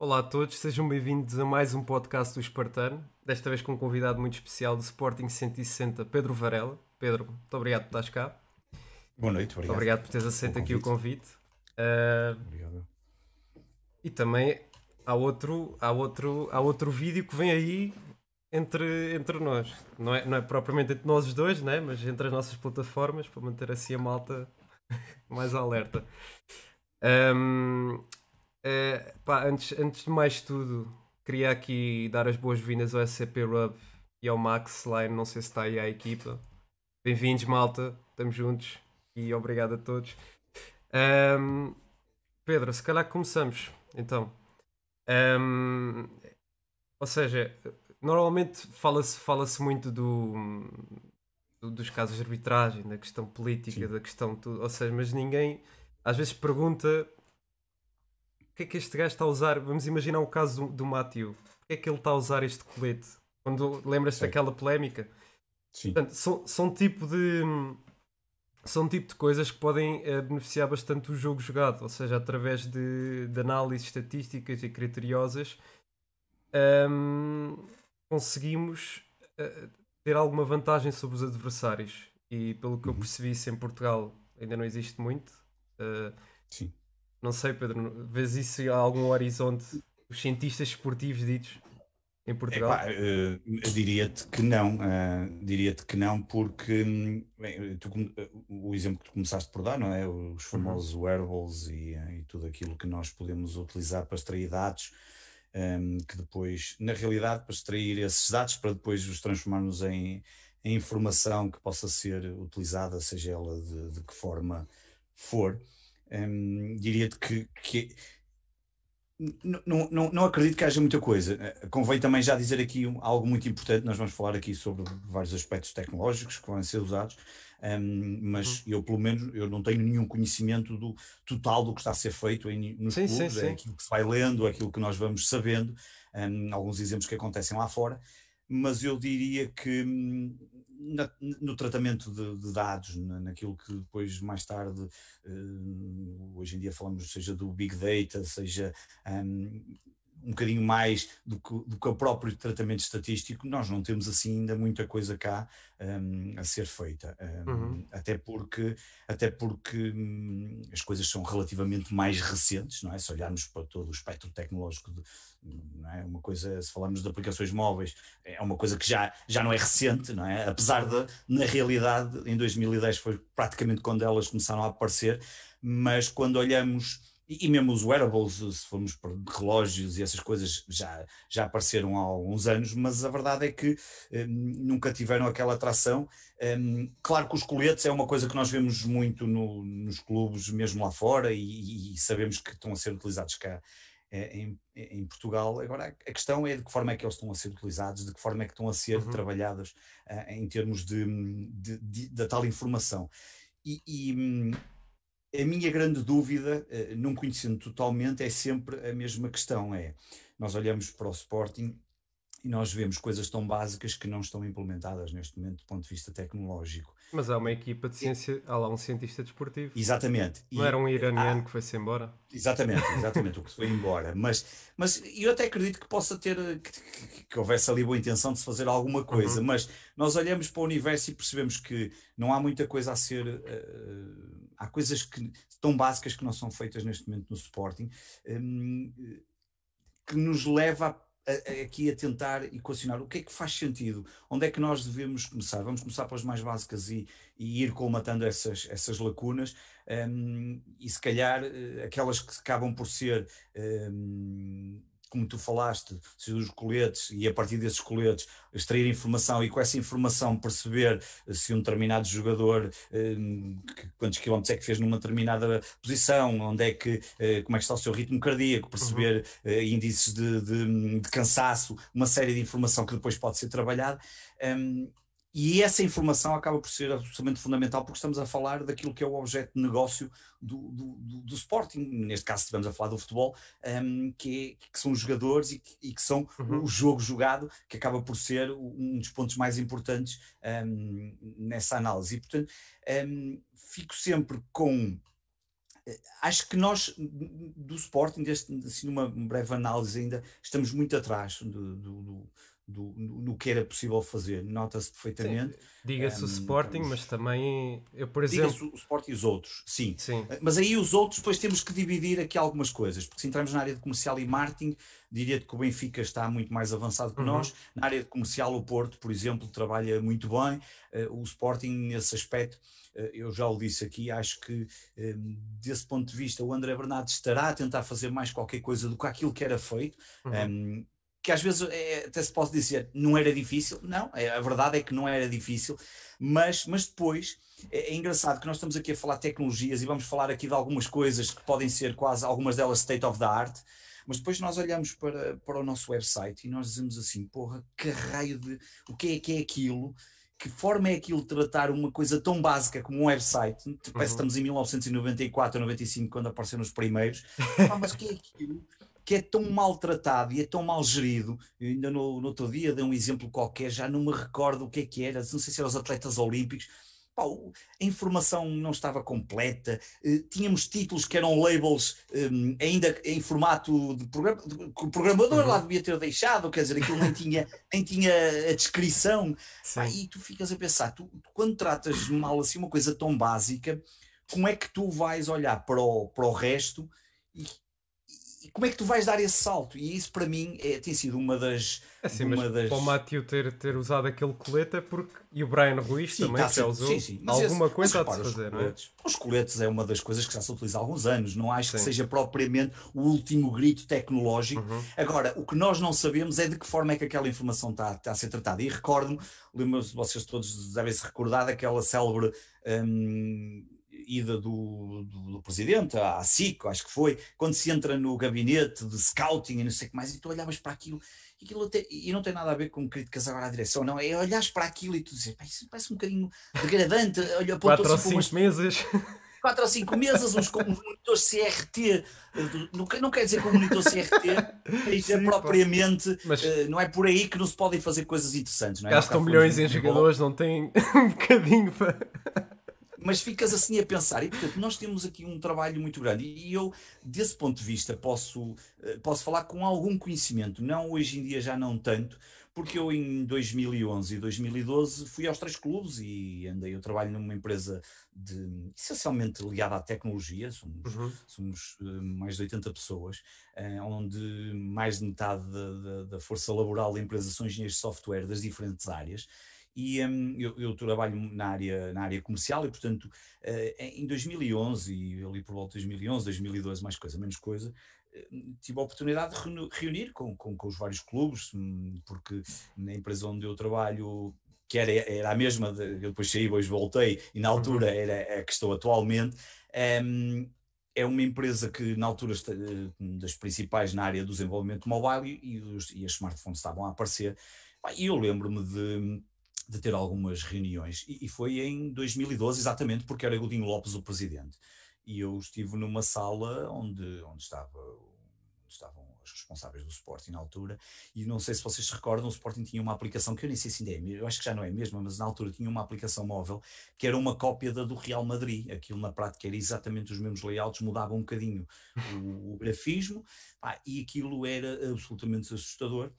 Olá a todos, sejam bem-vindos a mais um podcast do Espartano, desta vez com um convidado muito especial do Sporting 160, Pedro Varela. Pedro, muito obrigado por estares cá. Boa noite, obrigado. Obrigado por teres aceito aqui o convite. Uh, obrigado. E também há outro, há, outro, há outro vídeo que vem aí entre, entre nós. Não é, não é propriamente entre nós os dois, né? mas entre as nossas plataformas, para manter assim a malta mais alerta. Um, é, pá, antes, antes de mais tudo, queria aqui dar as boas-vindas ao SCP Rub e ao Max Line, não sei se está aí a equipa. Bem-vindos, malta, estamos juntos e obrigado a todos. Um, Pedro, se calhar começamos então. Um, ou seja, normalmente fala-se fala muito do, do, dos casos de arbitragem, da questão política, Sim. da questão tudo, ou seja, mas ninguém às vezes pergunta que é que este gajo está a usar. Vamos imaginar o caso do, do Matthew, que é que ele está a usar este colete? Quando lembras-te daquela polémica? Sim. Portanto, são, são tipo de são tipo de coisas que podem uh, beneficiar bastante o jogo jogado, ou seja, através de, de análises estatísticas e criteriosas um, conseguimos uh, ter alguma vantagem sobre os adversários. E pelo que uhum. eu percebi, isso em Portugal ainda não existe muito. Uh, Sim. Não sei, Pedro, vês isso a algum horizonte? Os cientistas esportivos ditos em Portugal? uh, diria-te que não, uh, diria-te que não, porque bem, tu, o exemplo que tu começaste por dar, não é? Os uhum. famosos uhum. wearables e, e, tudo aquilo que nós podemos utilizar para extrair dados um, que depois, na realidade, para extrair esses dados para depois os transformarmos em, em informação que possa ser utilizada, seja ela de, de que forma for, diria-te que, que não, não, não acredito que haja muita coisa. Eh, convém também já dizer aqui algo muito importante. Nós vamos falar aqui sobre vários aspectos tecnológicos que vão ser usados, um, mas uhum. eu, pelo menos, eu não tenho nenhum conhecimento do total do que está a ser feito em, nos sim, clubes, sim, sim. é aquilo que se vai lendo, aquilo que nós vamos sabendo, um, alguns exemplos que acontecem lá fora, mas eu diria que hum, na, no tratamento de, de dados, na, naquilo que depois mais tarde, uh, hoje em dia falamos, seja do Big Data, seja um, um bocadinho mais do que, do que o próprio tratamento estatístico, nós não temos assim ainda muita coisa cá um, a ser feita. Um, uhum. Até porque, até porque um, as coisas são relativamente mais recentes, não é? Se olharmos para todo o espectro tecnológico, de, não é? Uma coisa, se falarmos de aplicações móveis, é uma coisa que já, já não é recente, não é? Apesar de, na realidade, em 2010 foi praticamente quando elas começaram a aparecer, mas quando olhamos e, e, mesmo os wearables, se formos para relógios e essas coisas, já, já apareceram há alguns anos, mas a verdade é que um, nunca tiveram aquela atração. Um, claro que os coletes é uma coisa que nós vemos muito no, nos clubes, mesmo lá fora, e, e, sabemos que estão a ser utilizados cá é, em, em, Portugal. Agora, a questão é de que forma é que eles estão a ser utilizados, de que forma é que estão a ser uhum. trabalhados uh, em termos de, de, de, da tal informação. E, e hum, a minha grande dúvida, eh, não conhecendo totalmente, é sempre a mesma questão: é nós olhamos para o Sporting e nós vemos coisas tão básicas que não estão implementadas neste momento do ponto de vista tecnológico. Mas há uma equipa de ciência, há lá um cientista desportivo. Exatamente. Não e, era um iraniano há, que foi-se embora? Exatamente, exatamente, o que se foi embora. Mas, mas eu até acredito que possa ter, que, que, que houvesse ali boa intenção de se fazer alguma coisa, uhum. mas nós olhamos para o universo e percebemos que não há muita coisa a ser. Uh, há coisas que, tão básicas que não são feitas neste momento no Sporting, um, que nos leva a aqui a tentar equacionar o que é que faz sentido, onde é que nós devemos começar. Vamos começar pelas mais básicas e, e ir colmatando essas, essas lacunas um, e se calhar eh, aquelas que acabam por ser um, como tu falaste, dos coletes e a partir desses coletes extrair informação e com essa informação perceber se um determinado jogador hum, quantos quilómetros é que fez numa determinada posição, onde é que, eh, como é que está o seu ritmo cardíaco, perceber uhum. Eh, índices de, de, de, cansaço, uma série de informação que depois pode ser trabalhada. Um, e essa informação acaba por ser absolutamente fundamental porque estamos a falar daquilo que é o objeto de negócio do, do, do, do Sporting, neste caso estivemos a falar do futebol, um, que, é, que, são os jogadores e que, e que são uhum. o jogo jogado, que acaba por ser um dos pontos mais importantes um, nessa análise. E portanto, um, fico sempre com acho que nós, do Sporting, deste, assim, numa breve análise ainda, estamos muito atrás do, do, do, no que era possível fazer, nota-se perfeitamente. Diga-se um, o Sporting, mas também eu, por exemplo. Diga-se o Sporting e os outros, sim. sim. Mas aí os outros, depois temos que dividir aqui algumas coisas, porque se entrarmos na área de comercial e marketing, diria que o Benfica está muito mais avançado que uhum. nós. Na área de comercial, o Porto, por exemplo, trabalha muito bem. Uh, o Sporting, nesse aspecto, uh, eu já o disse aqui, acho que uh, desse ponto de vista, o André Bernardo estará a tentar fazer mais qualquer coisa do que aquilo que era feito. Uhum. Um, que às vezes é, até se pode dizer não era difícil, não, é, a verdade é que não era difícil, mas, mas depois é, é, engraçado que nós estamos aqui a falar de tecnologias e vamos falar aqui de algumas coisas que podem ser quase algumas delas state of the art, mas depois nós olhamos para, para o nosso website e nós dizemos assim, porra, que raio de o que é que é aquilo? Que forma é aquilo de tratar uma coisa tão básica como um website? Parece que uhum. estamos em 1994 ou 95 quando apareceram os primeiros. Ah, mas o que é aquilo? Que é tão maltratado e é tão mal gerido. Eu ainda no, no, outro dia dei um exemplo qualquer, já não me recordo o que é que era, não sei se eram os atletas olímpicos. Pá, a informação não estava completa, eh, tínhamos títulos que eram labels um, ainda em formato de programa, que o programador uhum. lá devia ter deixado, quer dizer, aquilo nem tinha, nem tinha a descrição. E tu ficas a pensar, tu, quando tratas mal assim uma coisa tão básica, como é que tu vais olhar para o, para o resto e, como é que tu vais dar esse salto? E isso para mim é, tem sido uma das. Assim, uma mas das... para o Matthew ter, ter usado aquele colete é porque. E o Brian Ruiz sim, também tá já usou. Sim, sim. alguma esse, coisa a de fazer, não é? Os coletes é uma das coisas que já se utiliza há alguns anos. Não acho que seja propriamente o último grito tecnológico. Uhum. Agora, o que nós não sabemos é de que forma é que aquela informação está, está a ser tratada. E recordo-me, vocês todos devem se recordar daquela célebre. Hum, ida do, do, do, presidente à SIC, acho que foi, quando se entra no gabinete de scouting e não sei o que mais, e tu olhavas para aquilo, e, aquilo até, e não tem nada a ver com críticas agora à direção, não, é olhares para aquilo e tu dizes, isso parece um bocadinho degradante, olha, quatro ou cinco meses. Quatro ou cinco meses, uns, uns monitores CRT, não, não quer dizer que o monitor CRT é propriamente, mas, uh, não é por aí que não se podem fazer coisas interessantes. Não é? Gastam milhões em jogadores, não tem um bocadinho para mas ficas assim a pensar, e portanto nós temos aqui um trabalho muito grande, e eu, desse ponto de vista, posso, eh, posso falar com algum conhecimento, não hoje em dia já não tanto, porque eu em 2011 e 2012 fui aos três clubes e andei, eu trabalho numa empresa de, essencialmente ligada à tecnologia, somos, uhum. somos uh, mais de 80 pessoas, uh, onde mais de metade da, da, da força laboral da empresa são engenheiros de software das diferentes áreas, e um, eu, eu, trabalho na área, na área comercial e, portanto, uh, em 2011 e ali por volta de 2011, 2012, mais coisa, menos coisa, uh, tive a oportunidade de reunir com, com, com, os vários clubes, hum, porque na empresa onde eu trabalho, que era, era a mesma, de, eu depois saí, depois voltei, e na altura uhum. era a que estou atualmente, um, é uma empresa que na altura eh, das principais na área do desenvolvimento mobile e, e, os, e as smartphones estavam a aparecer. E eu lembro-me de de ter algumas reuniões, e, e, foi em 2012, exatamente, porque era Godinho Lopes o presidente. E eu estive numa sala onde, onde, estava, onde estavam os responsáveis do Sporting na altura, e não sei se vocês se recordam, o Sporting tinha uma aplicação que eu nem sei se ainda é, eu acho que já não é mesmo, mas na altura tinha uma aplicação móvel que era uma cópia da do Real Madrid. Aquilo na prática era exatamente os mesmos layouts, mudava um bocadinho o, o grafismo, pá, e aquilo era absolutamente assustador.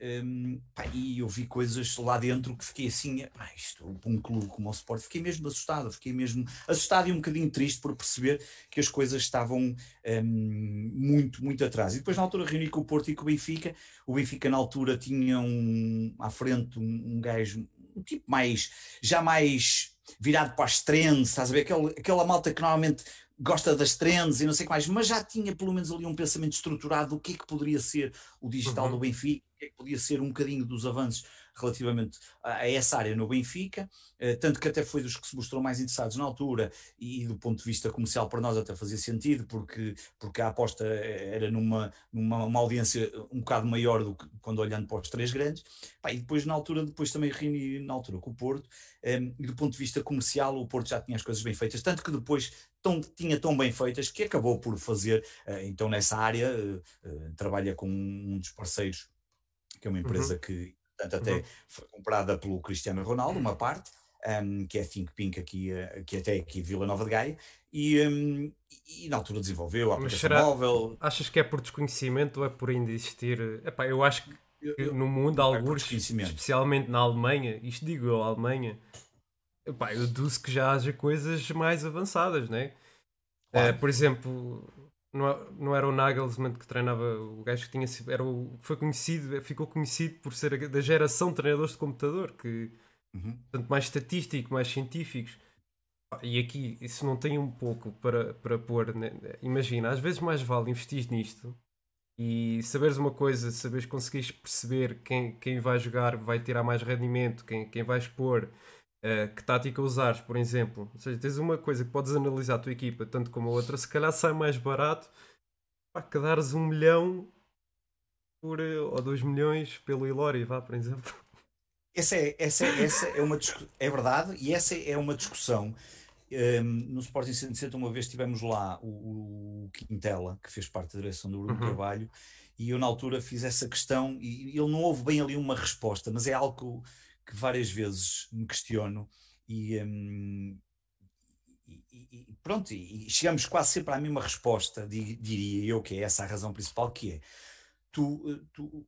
Um, pá, e eu vi coisas lá dentro que fiquei assim, pá, isto, um clube como o Sport, fiquei mesmo assustado, fiquei mesmo assustado e um bocadinho triste por perceber que as coisas estavam um, muito, muito atrás. E depois na altura reuni com o Porto e com o Benfica, o Benfica na altura tinha um, à frente um, um gajo, um tipo mais, já mais virado para as trends, estás a ver, aquela, aquela malta que normalmente gosta das trends e não sei o que mais, mas já tinha pelo menos ali um pensamento estruturado do que é que poderia ser o digital uhum. do Benfica, que é que podia ser um bocadinho dos avanços relativamente a, essa área no Benfica, eh, tanto que até foi dos que se mostrou mais interessados na altura e do ponto de vista comercial para nós até fazia sentido, porque, porque a aposta era numa, numa uma audiência um bocado maior do que quando olhando para os três grandes. E depois na altura, depois também reuni na altura com o Porto, ehm, e do ponto de vista comercial o Porto já tinha as coisas bem feitas, tanto que depois tão, tinha tão bem feitas que acabou por fazer, então nessa área, trabalha com um dos parceiros que é uma empresa uhum. que portanto, até uhum. foi comprada pelo Cristiano Ronaldo, uma parte, um, que é Think Pink aqui, uh, que até aqui Vila Nova de Gaia, e, um, e, na altura desenvolveu a aplicação será, móvel. Achas que é por desconhecimento ou é por ainda existir? Epá, eu acho que eu, no mundo, alguns, especialmente na Alemanha, isto digo eu, Alemanha, epá, eu deduzo que já haja coisas mais avançadas, né? Claro. Uh, por exemplo, não, não era o Nagelsmann que treinava o gajo que tinha era o foi conhecido ficou conhecido por ser da geração de treinadores de computador que uhum. tanto mais estatístico mais científicos e aqui isso não tem um pouco para, para pôr né? imagina às vezes mais vale investir nisto e saberes uma coisa saberes conseguires perceber quem, quem vai jogar vai tirar mais rendimento quem, quem vai expor Uh, que tática usares, por exemplo. Ou seja, tens uma coisa que podes analisar a tua equipa, tanto como a outra, se calhar sai mais barato pá, que dares um milhão por, uh, ou dois milhões pelo Ilori, vá, por exemplo. Essa é, essa é, essa é uma é verdade, e essa é uma discussão. Um, ehm, no Sporting Center, uma vez tivemos lá o, o Quintela, que fez parte da direção do Bruno uhum. Carvalho, e eu na altura fiz essa questão, e ele não houve bem ali uma resposta, mas é algo que que várias vezes me questiono e, um, e, e pronto, e chegamos quase sempre à mesma resposta, diria eu, que é essa a razão principal, que é tu, tu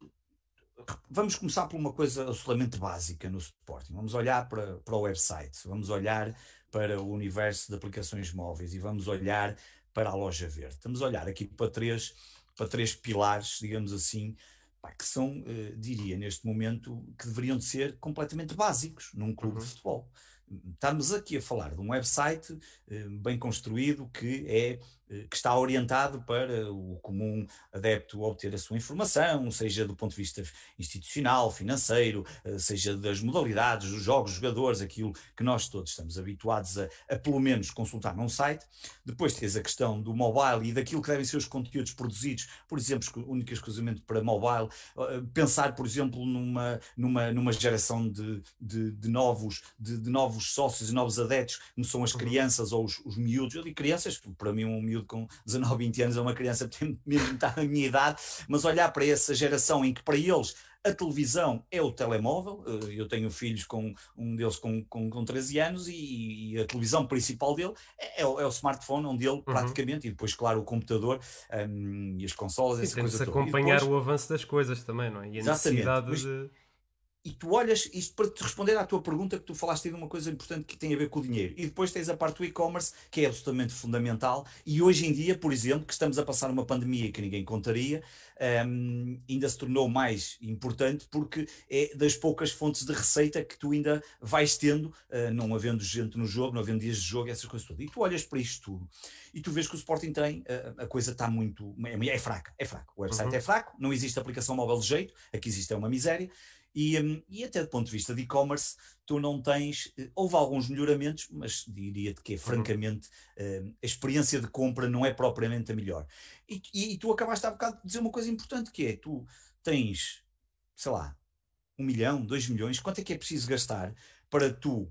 vamos começar por uma coisa absolutamente básica no Sporting. Vamos olhar para, para o website, vamos olhar para o universo de aplicações móveis e vamos olhar para a loja verde. Estamos a olhar aqui para três, para três pilares, digamos assim, que são, uh, diria, neste momento, que deveriam de ser completamente básicos num clube uhum. de futebol. Estamos aqui a falar de um website uh, bem construído que é eh, que está orientado para o comum adepto obter a sua informação, seja do ponto de vista institucional, financeiro, eh, seja das modalidades, dos jogos, jogadores, aquilo que nós todos estamos habituados a, a pelo menos consultar num site. Depois tens a questão do mobile e daquilo que devem ser os conteúdos produzidos, por exemplo, único e exclusivamente para mobile. Eh, pensar, por exemplo, numa, numa, numa geração de, de, de novos, de, de, novos sócios e novos adeptos, como são as uhum. crianças ou os, os miúdos. Eu digo crianças, para mim um miúdo miúdo com 19, 20 anos, é uma criança que tem mesmo metade da minha idade, mas olhar para essa geração em que para eles a televisão é o telemóvel. Eh, eu tenho filhos com um deles com, com, com 13 anos e, e a televisão principal dele é, é, o, é o, smartphone, onde ele uhum. praticamente, e depois, claro, o computador um, e as consolas. E temos acompanhar depois, o avanço das coisas também, não é? E a necessidade mas, de e tu olhas, isto para te responder à tua pergunta, que tu falaste de uma coisa importante que tem a ver com o dinheiro. E depois tens a parte do e-commerce, que é absolutamente fundamental. E hoje em dia, por exemplo, que estamos a passar uma pandemia que ninguém contaria, um, ainda se tornou mais importante porque é das poucas fontes de receita que tu ainda vais tendo, uh, não havendo gente no jogo, não havendo dias de jogo, essas coisas todas. E tu olhas para isto tudo e tu vês que o Sporting tem, uh, a coisa está muito. É, é fraca, é fraco. O website uhum. é fraco, não existe aplicação móvel de jeito, aqui existe é uma miséria. E, um, e até do ponto de vista de e-commerce, tu não tens. Eh, houve alguns melhoramentos, mas diria-te que é uhum. francamente uh, a experiência de compra não é propriamente a melhor. E, e, e, tu acabaste há bocado de dizer uma coisa importante que é: tu tens, sei lá, um milhão, dois milhões, quanto é que é preciso gastar para tu.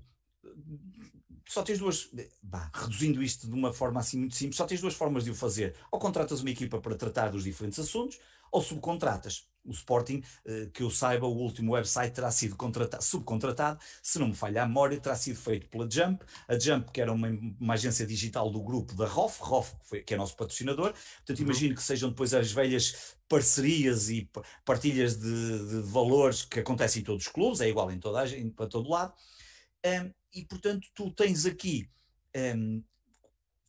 Só tens duas. Bah, reduzindo isto de uma forma assim muito simples, só tens duas formas de o fazer. Ou contratas uma equipa para tratar dos diferentes assuntos, ou subcontratas. O Sporting, eh, que eu saiba, o último website terá sido subcontratado, se não me falha a memória, terá sido feito pela Jump, a Jump, que era uma, uma agência digital do grupo da ROF, ROF, que, foi, que é nosso patrocinador, portanto uhum. imagino que sejam depois as velhas parcerias e partilhas de, de, valores que acontecem em todos os clubes, é igual em toda a gente, para todo lado, um, e portanto tu tens aqui, um,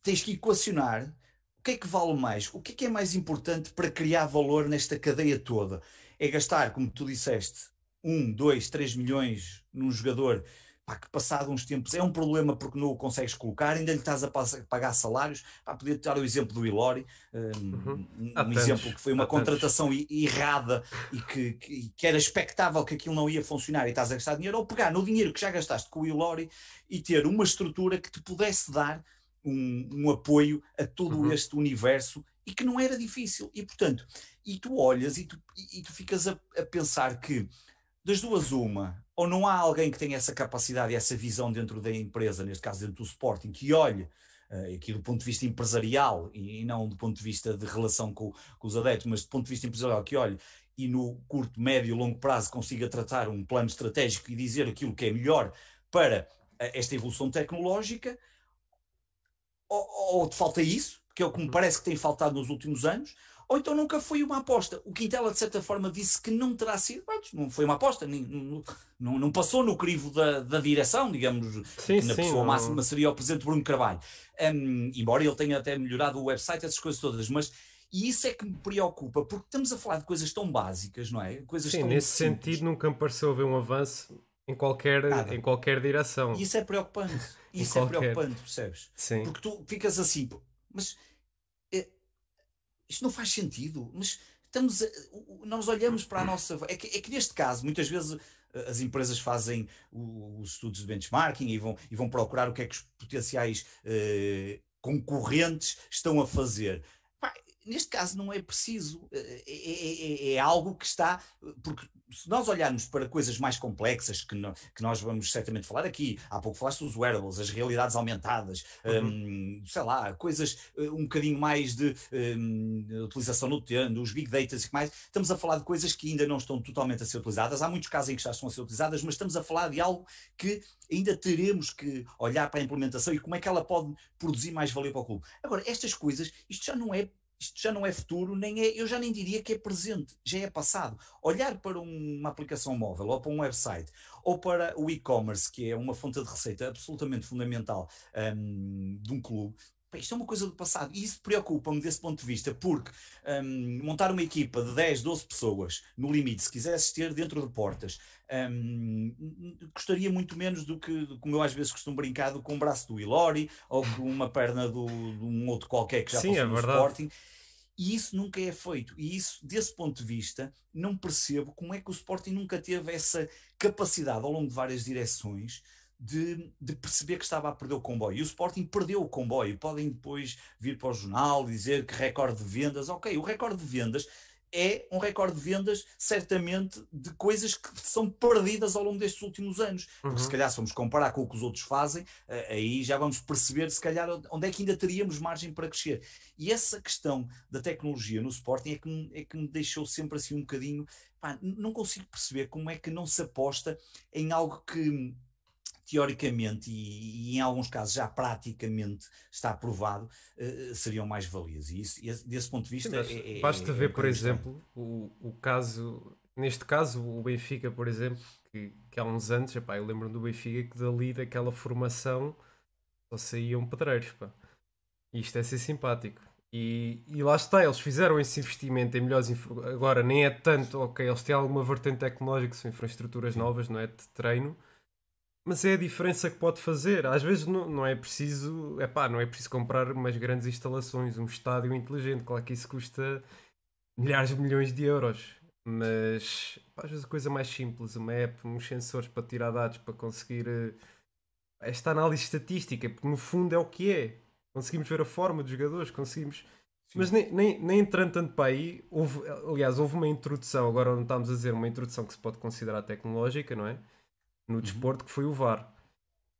tens que equacionar o que é que vale mais? O que é que é mais importante para criar valor nesta cadeia toda? É gastar, como tu disseste, 1, 2, 3 milhões num jogador pá, que passado uns tempos é um problema porque não o consegues colocar, ainda lhe estás a pagar salários. Pá, podia dar o exemplo do Ilori, um, uhum. um exemplo que foi uma contratação errada e que, que, que, era expectável que aquilo não ia funcionar e estás a gastar dinheiro, ou pegar no dinheiro que já gastaste com o Ilori e ter uma estrutura que te pudesse dar um, um apoio a todo uhum. este universo e que não era difícil. E portanto, e tu olhas e tu, e, e tu ficas a, a, pensar que das duas uma, ou não há alguém que tenha essa capacidade e essa visão dentro da empresa, neste caso dentro do Sporting, que olhe uh, aqui do ponto de vista empresarial e, e, não do ponto de vista de relação com, com os adeptos, mas do ponto de vista empresarial, que olhe e no curto, médio e longo prazo consiga tratar um plano estratégico e dizer aquilo que é melhor para esta evolução tecnológica, ou, ou te falta isso, que é o que me uhum. parece que tem faltado nos últimos anos, ou então nunca foi uma aposta. O Quintela, de certa forma, disse que não terá sido. não foi uma aposta, nem, não, não, passou no crivo da, da direção, digamos, sim, que na sim, pessoa não... máxima seria o presidente Bruno Carvalho. Um, embora ele tenha até melhorado o website, essas coisas todas, mas. E isso é que me preocupa, porque estamos a falar de coisas tão básicas, não é? Coisas Sim, nesse simples. sentido nunca me pareceu haver um avanço em qualquer, em qualquer direção. E isso é preocupante. Isso é preocupante, percebes? Sim. Porque tu ficas assim, mas isto não faz sentido, mas estamos a, nós olhamos para a nossa. É que, é que neste caso, muitas vezes eh, as empresas fazem os estudos de benchmarking e vão, e vão procurar o que é que os potenciais eh, concorrentes estão a fazer neste caso não é preciso, eh, é, é, é, é, algo que está, porque se nós olharmos para coisas mais complexas que, no, que nós vamos certamente falar aqui, há pouco falaste dos wearables, as realidades aumentadas, uhum. um, sei lá, coisas eh, um bocadinho mais de um, utilização no termo, os big data e mais, estamos a falar de coisas que ainda não estão totalmente a ser utilizadas, há muitos casos em que já estão a ser utilizadas, mas estamos a falar de algo que ainda teremos que olhar para a implementação e como é que ela pode produzir mais valor para o clube. Agora, estas coisas, isto já não é isto já não é futuro, nem é, eu já nem diria que é presente, já é passado. Olhar para uma aplicação móvel ou para um website ou para o e-commerce, que é uma fonte de receita absolutamente fundamental um, de um clube, isto é uma coisa do passado e isso preocupa-me desse ponto de vista, porque um, montar uma equipa de 10, 12 pessoas, no limite, se quisesse ter dentro de portas, um, custaria muito menos do que, como eu às vezes costumo brincar, com o braço do Ilori ou com uma perna do, de um outro qualquer que já Sim, passou é no verdade. Sporting. E isso nunca é feito. E isso, desse ponto de vista, não percebo como é que o Sporting nunca teve essa capacidade ao longo de várias direções de, de, perceber que estava a perder o comboio. E o Sporting perdeu o comboio. Podem depois vir para o jornal dizer que recorde de vendas. Ok, o recorde de vendas é um recorde de vendas, certamente, de coisas que são perdidas ao longo destes últimos anos. Uhum. Porque se calhar, se vamos comparar com o que os outros fazem, eh, aí já vamos perceber, se calhar, onde é que ainda teríamos margem para crescer. E essa questão da tecnologia no Sporting é que me, é que me deixou sempre assim um bocadinho. Pá, não consigo perceber como é que não se aposta em algo que teoricamente e, e, em alguns casos já praticamente está provado, uh, seriam mais valias. E isso, esse, desse ponto de vista. Sim, é, é, basta é, ver, é por exemplo, o, o caso, neste caso, o Benfica, por exemplo, que, que há uns anos, epá, eu lembro do Benfica que dali daquela formação só saíam pedreiros. Pá. Isto é ser simpático. E, e, lá está, eles fizeram esse investimento em melhores. Agora, nem é tanto, ok, eles têm alguma vertente tecnológica, são infraestruturas novas, não é? De treino, mas é a diferença que pode fazer. Às vezes não, não é preciso, é pá, não é preciso comprar umas grandes instalações, um estádio inteligente. Claro que isso custa milhares de milhões de euros. Mas pá, às vezes a coisa mais simples, uma app, uns sensores para tirar dados, para conseguir uh, esta análise estatística, porque no fundo é o que é. Conseguimos ver a forma dos jogadores, conseguimos. Sim. Mas nem, nem, nem entrando tanto para aí, houve, aliás, houve uma introdução, agora não estamos a dizer uma introdução que se pode considerar tecnológica, não é? No uhum. desporto, que foi o VAR.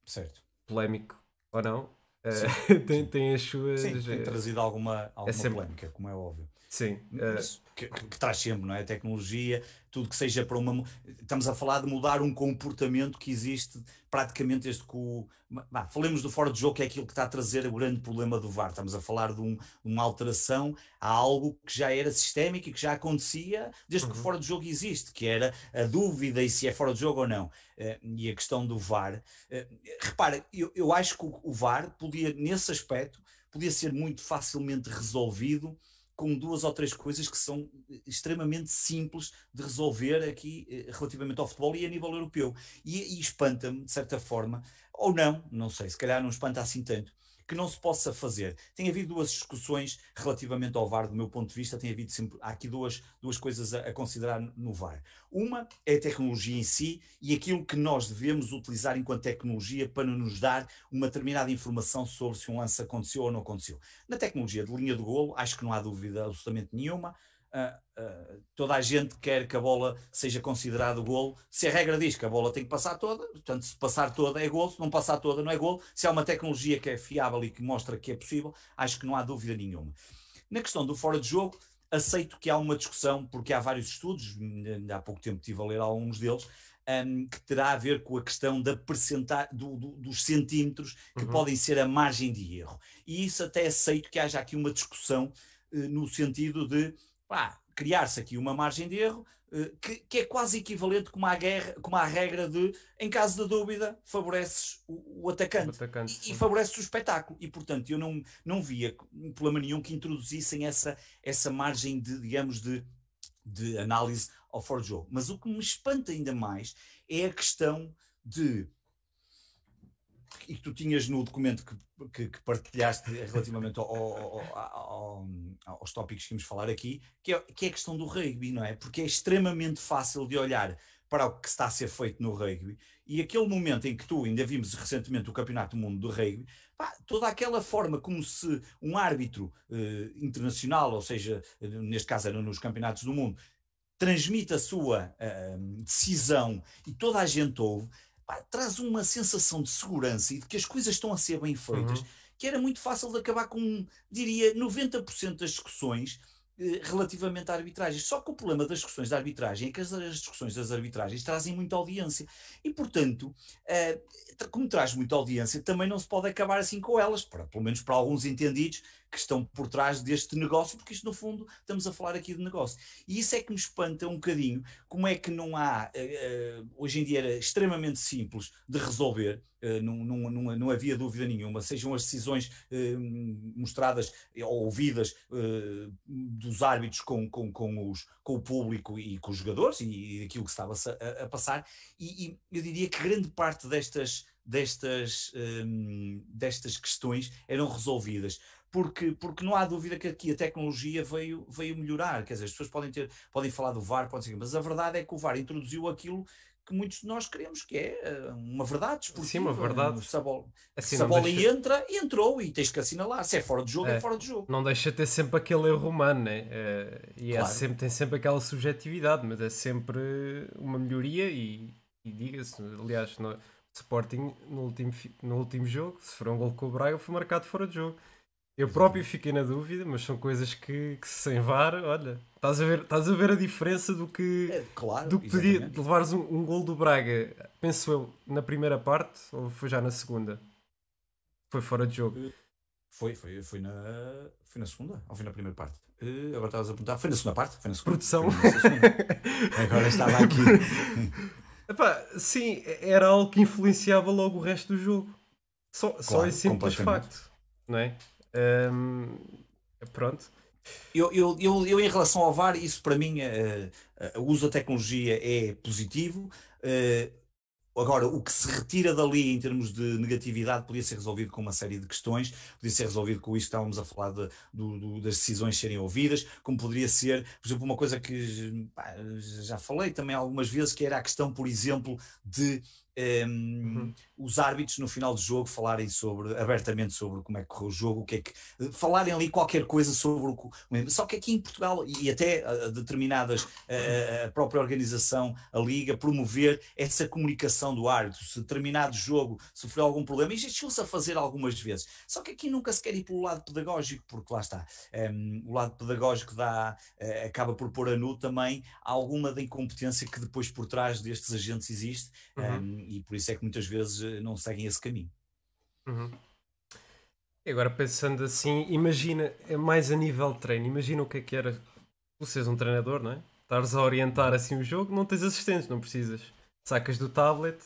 Certo. Polémico ou não? Uh, tem, tem as suas. Sim, tem eh, trazido alguma, alguma é sempre... polémica, como é óbvio. Sim. Uh... Que, que, traz sempre, não é? A tecnologia, tudo que seja para uma. Estamos a falar de mudar um comportamento que existe praticamente desde que o. Bah, falemos do fora de jogo, que é aquilo que está a trazer o grande problema do VAR. Estamos a falar de um, uma alteração a algo que já era sistémico e que já acontecia desde uhum. que o fora de jogo existe, que era a dúvida e se é fora de jogo ou não. Uh, e a questão do VAR. Uh, repara, eu, eu acho que o, o VAR podia, nesse aspecto, podia ser muito facilmente resolvido com duas ou três coisas que são eh, extremamente simples de resolver aqui eh, relativamente ao futebol e a nível europeu. E, e espanta-me, de certa forma, ou não, não sei, se calhar não espanta assim tanto, que não se possa fazer. Tem havido duas discussões relativamente ao VAR, do meu ponto de vista, tem havido sempre, há aqui duas, duas coisas a, a, considerar no VAR. Uma é a tecnologia em si e aquilo que nós devemos utilizar enquanto tecnologia para nos dar uma determinada informação sobre se um lance aconteceu ou não aconteceu. Na tecnologia de linha de golo, acho que não há dúvida absolutamente nenhuma. Uh, uh, toda a gente quer que a bola seja considerada golo. Se a regra diz que a bola tem que passar toda, portanto, se passar toda é golo, se não passar toda não é golo. Se há uma tecnologia que é fiável e que mostra que é possível, acho que não há dúvida nenhuma. Na questão do fora de jogo, aceito que há uma discussão, porque há vários estudos, há pouco tempo estive a ler alguns deles, um, que terá a ver com a questão da percentagem do, do, dos centímetros que uhum. podem ser a margem de erro. E isso até aceito que haja aqui uma discussão uh, no sentido de criar-se aqui uma margem de erro uh, que, que, é quase equivalente com a, guerra, regra de, em caso de dúvida, favoreces o, o atacante, o atacante e, e favoreces o espetáculo. E, portanto, eu não, não via problema nenhum que introduzissem essa, essa margem de, digamos, de, de análise ao fora de jogo. Mas o que me espanta ainda mais é a questão de e que tu tinhas no documento que, que, que partilhaste relativamente ao, ao, ao, aos tópicos que íamos falar aqui, que é, que é a questão do rugby, não é? Porque é extremamente fácil de olhar para o que está a ser feito no rugby e aquele momento em que tu, ainda vimos recentemente o Campeonato do Mundo do Rugby, pá, toda aquela forma como se um árbitro eh, internacional, ou seja, neste caso era nos Campeonatos do Mundo, transmite a sua uh, decisão e toda a gente ouve, pá, traz uma sensação de segurança e de que as coisas estão a ser bem feitas, uhum. que era muito fácil de acabar com, diria, 90% das discussões eh, relativamente à arbitragem. Só que o problema das discussões da arbitragem é que as, discussões das arbitragens trazem muita audiência. E, portanto, eh, como traz muita audiência, também não se pode acabar assim com elas, para, pelo menos para alguns entendidos que estão por trás deste negócio, porque isto, no fundo, estamos a falar aqui de negócio. E isso é que me espanta um bocadinho, como é que não há, uh, hoje em dia era extremamente simples de resolver, uh, não, não, havia dúvida nenhuma, sejam as decisões mostradas ou ouvidas dos árbitros com, com, com, os, com o público e com os jogadores e, e aquilo que estava a, a passar, e, e, eu diria que grande parte destas, destas, destas questões eram resolvidas porque, porque não há dúvida que aqui a tecnologia veio, veio melhorar. Quer dizer, as pessoas podem, ter, podem falar do VAR, podem ser, mas a verdade é que o VAR introduziu aquilo que muitos de nós queremos, que é eh, uma verdade. Sim, uma verdade. Se a bola, assim, se a bola deixa... entra, entrou e tens que assinalar. Se é fora de jogo, é, é fora de jogo. Não deixa de ter sempre aquele erro humano, né? É, e é claro. é sempre, tem sempre aquela subjetividade, mas é sempre uma melhoria e, e diga-se, aliás, no Sporting no último, no último jogo, se for um gol com o Braga, foi marcado fora de jogo. Eu próprio fiquei na dúvida, mas são coisas que, que sem VAR, olha, estás a ver, estás a ver a diferença do que, é, claro, do que podia levares um, um gol do Braga, penso eu, na primeira parte ou foi já na segunda? Foi fora de jogo. Eh, foi, foi, foi, na, foi na segunda ou foi na primeira parte? Uh, agora estavas a perguntar, foi na segunda parte? Foi na segunda. Produção. Na agora estava aqui. Epá, sim, era algo que influenciava logo o resto do jogo. Só, claro, só esse simples facto, não é? Um, pronto. Eu, eu, eu, eu, em relação ao VAR, isso para mim, uh, uh, o uso da tecnologia é positivo. Uh, Agora, o que se retira dali em termos de negatividade podia ser resolvido com uma série de questões, podia ser resolvido com isto que estávamos a falar de, do, do, das decisões serem ouvidas, como poderia ser, por exemplo, uma coisa que pá, já falei também algumas vezes, que era a questão, por exemplo, de um, uhum. os árbitros no final do jogo falarem sobre abertamente sobre como é que correu o jogo, o que é que falarem ali qualquer coisa sobre o só que aqui em Portugal e até a, determinadas a, a, própria organização, a liga promover essa comunicação do árbitro, se determinado jogo sofreu algum problema e chegou-se a fazer algumas vezes, só que aqui nunca se quer ir pelo lado pedagógico, porque lá está um, o lado pedagógico dá, uh, acaba por pôr a nu também alguma da incompetência que depois por trás destes agentes existe uhum. um, e por isso é que muitas vezes eh, não seguem esse caminho. Uhum. Agora pensando assim, imagina, é mais a nível de treino, imagina o que é que era seres um treinador, não é? Estares a orientar assim o jogo, não tens assistentes, não precisas. Sacas do tablet,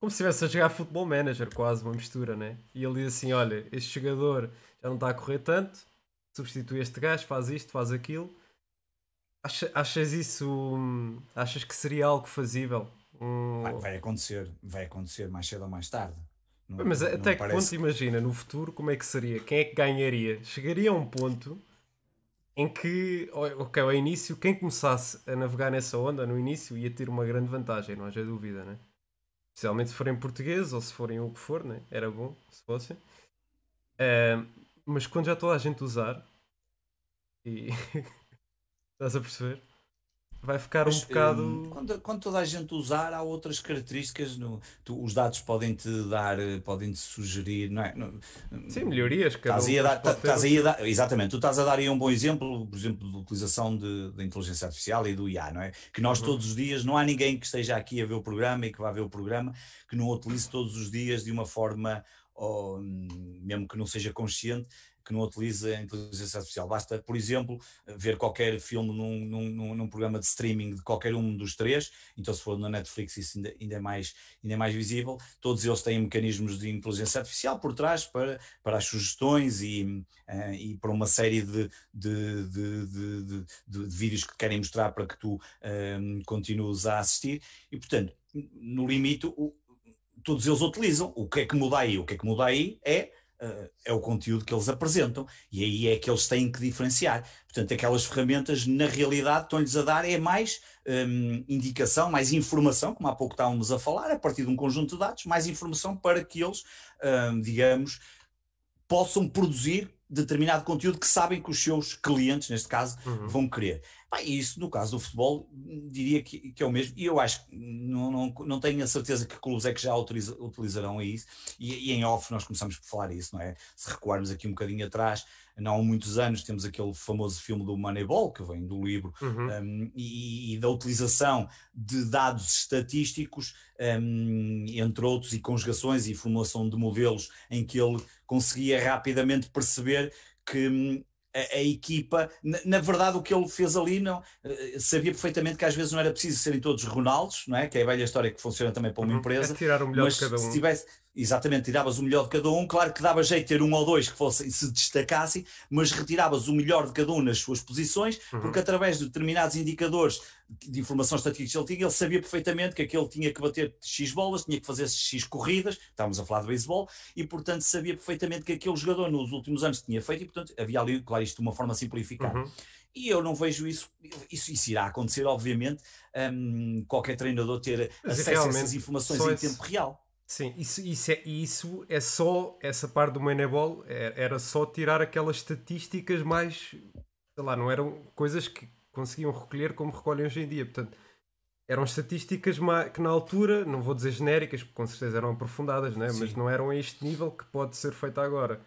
como se estivesse a jogar futebol manager, quase uma mistura, né? E ele diz assim: olha, este jogador já não está a correr tanto, substitui este gajo, faz isto, faz aquilo. achas isso. Hum, achas que seria algo fazível? Hum... Vai, vai, acontecer, vai acontecer mais cedo ou mais tarde. Não, mas não até que parece... ponto, imagina, no futuro, como é que seria? Quem é que ganharia? Chegaria a um ponto em que, ok, ao início, quem começasse a navegar nessa onda no início ia ter uma grande vantagem, não haja dúvida, né? Especialmente se forem portugueses ou se forem o que for, né? Era bom se fossem. Uh, mas quando já toda a gente usar, e estás a perceber? Vai ficar um bocado. Um, quando, quando, toda a gente usar, há outras características. No, tu, os dados podem te dar, podem te sugerir, não é? No, Sim, melhorias. Estás aí a dar, estás aí a dar, exatamente, tu estás a dar aí um bom exemplo, por exemplo, de utilização da inteligência artificial e do IA, não é? Que nós uhum. todos os dias, não há ninguém que esteja aqui a ver o programa e que vá ver o programa que não utilize todos os dias de uma forma, ou, mesmo que não seja consciente, que não utiliza a inteligência artificial. Basta, por exemplo, ver qualquer filme num, num, num, programa de streaming de qualquer um dos três, então se for na Netflix isso ainda, ainda, é, mais, ainda é mais visível, todos eles têm mecanismos de inteligência artificial por trás para, para as sugestões e, uh, e para uma série de, de, de, de, vídeos que querem mostrar para que tu uh, continues a assistir e, portanto, no limite, o, todos eles utilizam. O que é que muda aí? O que é que muda aí é uh, é o conteúdo que eles apresentam e aí é que eles têm que diferenciar. Portanto, aquelas ferramentas, na realidade, estão-lhes a dar é mais um, indicação, mais informação, como há pouco estávamos a falar, a partir de um conjunto de dados, mais informação para que eles, um, digamos, possam produzir determinado conteúdo que sabem que os seus clientes, neste caso, uhum. vão querer. E isso, no caso do futebol, diria que, que, é o mesmo. E eu acho que não, não, não tenho a certeza que clubes é que já utiliza, utilizarão isso. E, e, em off nós começamos por falar isso, não é? Se recuarmos aqui um bocadinho atrás, não há muitos anos temos aquele famoso filme do Moneyball, que vem do livro, uhum. um, e, e, da utilização de dados estatísticos, um, entre outros, e conjugações e formulação de modelos, em que ele conseguia rapidamente perceber que hum, a, a, equipa, na, na, verdade o que ele fez ali não eh, sabia perfeitamente que às vezes não era preciso serem todos Ronaldos, não é? Que é a velha história que funciona também para uma uhum. empresa. É tirar o melhor de cada um. Se tivesse, Exatamente, tiravas o melhor de cada um. Claro que dava jeito ter um ou dois que fossem, se destacassem, mas retiravas o melhor de cada um nas suas posições, uhum. porque através de determinados indicadores de informação estatística que ele tinha, ele sabia perfeitamente que aquele tinha que bater X bolas, tinha que fazer X corridas, estávamos a falar de beisebol, e portanto sabia perfeitamente que aquele jogador nos últimos anos tinha feito, e portanto havia ali, claro, isto de uma forma simplificada. Uhum. E eu não vejo isso, isso, isso irá acontecer, obviamente, um, qualquer treinador ter acesso a essas informações em tempo real. Sim, isso, isso, é, isso é só, essa parte do Moneyball é, era só tirar aquelas estatísticas mais, sei lá, não eram coisas que conseguiam recolher como recolhem hoje em dia. Portanto, eram estatísticas que na altura, não vou dizer genéricas, porque com certeza eram aprofundadas, né? mas não eram a este nível que pode ser feito agora.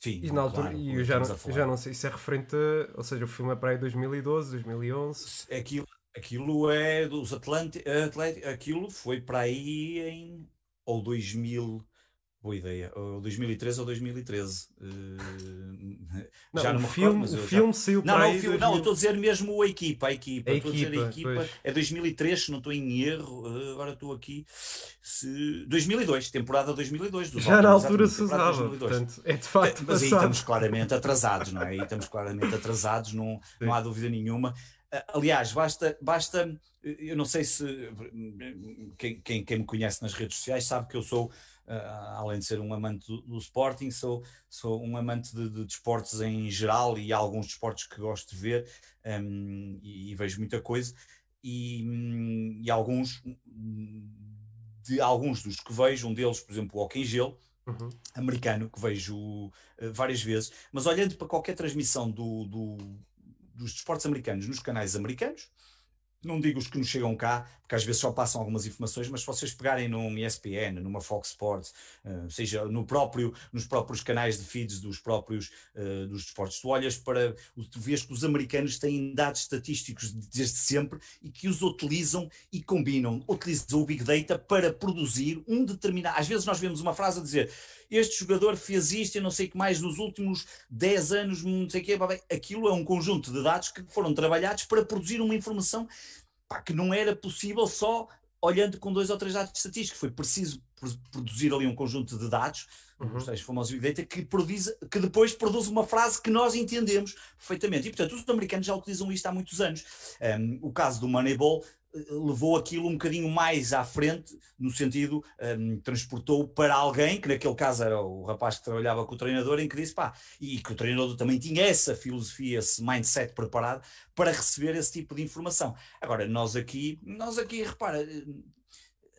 Sim, e na altura, claro, e eu já, não, já não sei se é referente a, ou seja, o filme é para aí 2012, 2011. Aquilo, aquilo é dos Atlantic, aquilo foi para aí em ou 2000, boa ideia, ou 2013 ou 2013. Uh, eh, não, já não o filme, recordo, o filme já... saiu não, para não, aí. Filme, não, eu estou a dizer mesmo a equipa, a equipa. A estou equipa, a dizer a equipa. É 2003, se não estou em erro, uh, agora estou aqui. Se... 2002, temporada 2002. Dos já na altura se usava, portanto, é de facto. Mas aí estamos claramente atrasados, não é? Aí estamos claramente atrasados, não, não há dúvida nenhuma. Aliás, basta, basta, eu não sei se quem, quem, quem me conhece nas redes sociais sabe que eu sou, uh, além de ser um amante do, do Sporting, sou, sou um amante de, de desportos em geral e há alguns desportos que gosto de ver um, e, e, vejo muita coisa. E, e, alguns de alguns dos que vejo, um deles, por exemplo, o Hockey Gelo, Uhum. americano, que vejo uh, várias vezes, mas olhando para qualquer transmissão do, do, dos desportos americanos nos canais americanos. Não digo os que nos chegam cá, porque às vezes só passam algumas informações, mas se vocês pegarem num ESPN, numa Fox Sports, uh, seja no próprio, nos próprios canais de feeds dos próprios uh, dos desportos, tu olhas para, tu vês que os americanos têm dados estatísticos desde sempre e que os utilizam e combinam, utilizam o Big Data para produzir um determinado. Às vezes nós vemos uma frase a dizer este jogador fez isto e não sei o que mais nos últimos 10 anos, não sei o que, aquilo é um conjunto de dados que foram trabalhados para produzir uma informação pá, que não era possível só olhando com dois ou três dados estatísticos. Foi preciso produzir ali um conjunto de dados, uhum. os famosos Big Data, que, produz, que depois produz uma frase que nós entendemos perfeitamente. E, portanto, os americanos já utilizam isto há muitos anos. Um, o caso do Moneyball levou aquilo um bocadinho mais à frente, no sentido, um, transportou para alguém, que naquele caso era o rapaz que trabalhava com o treinador, em que disse, pá, e que o treinador também tinha essa filosofia, esse mindset preparado para receber esse tipo de informação. Agora, nós aqui, nós aqui, repara,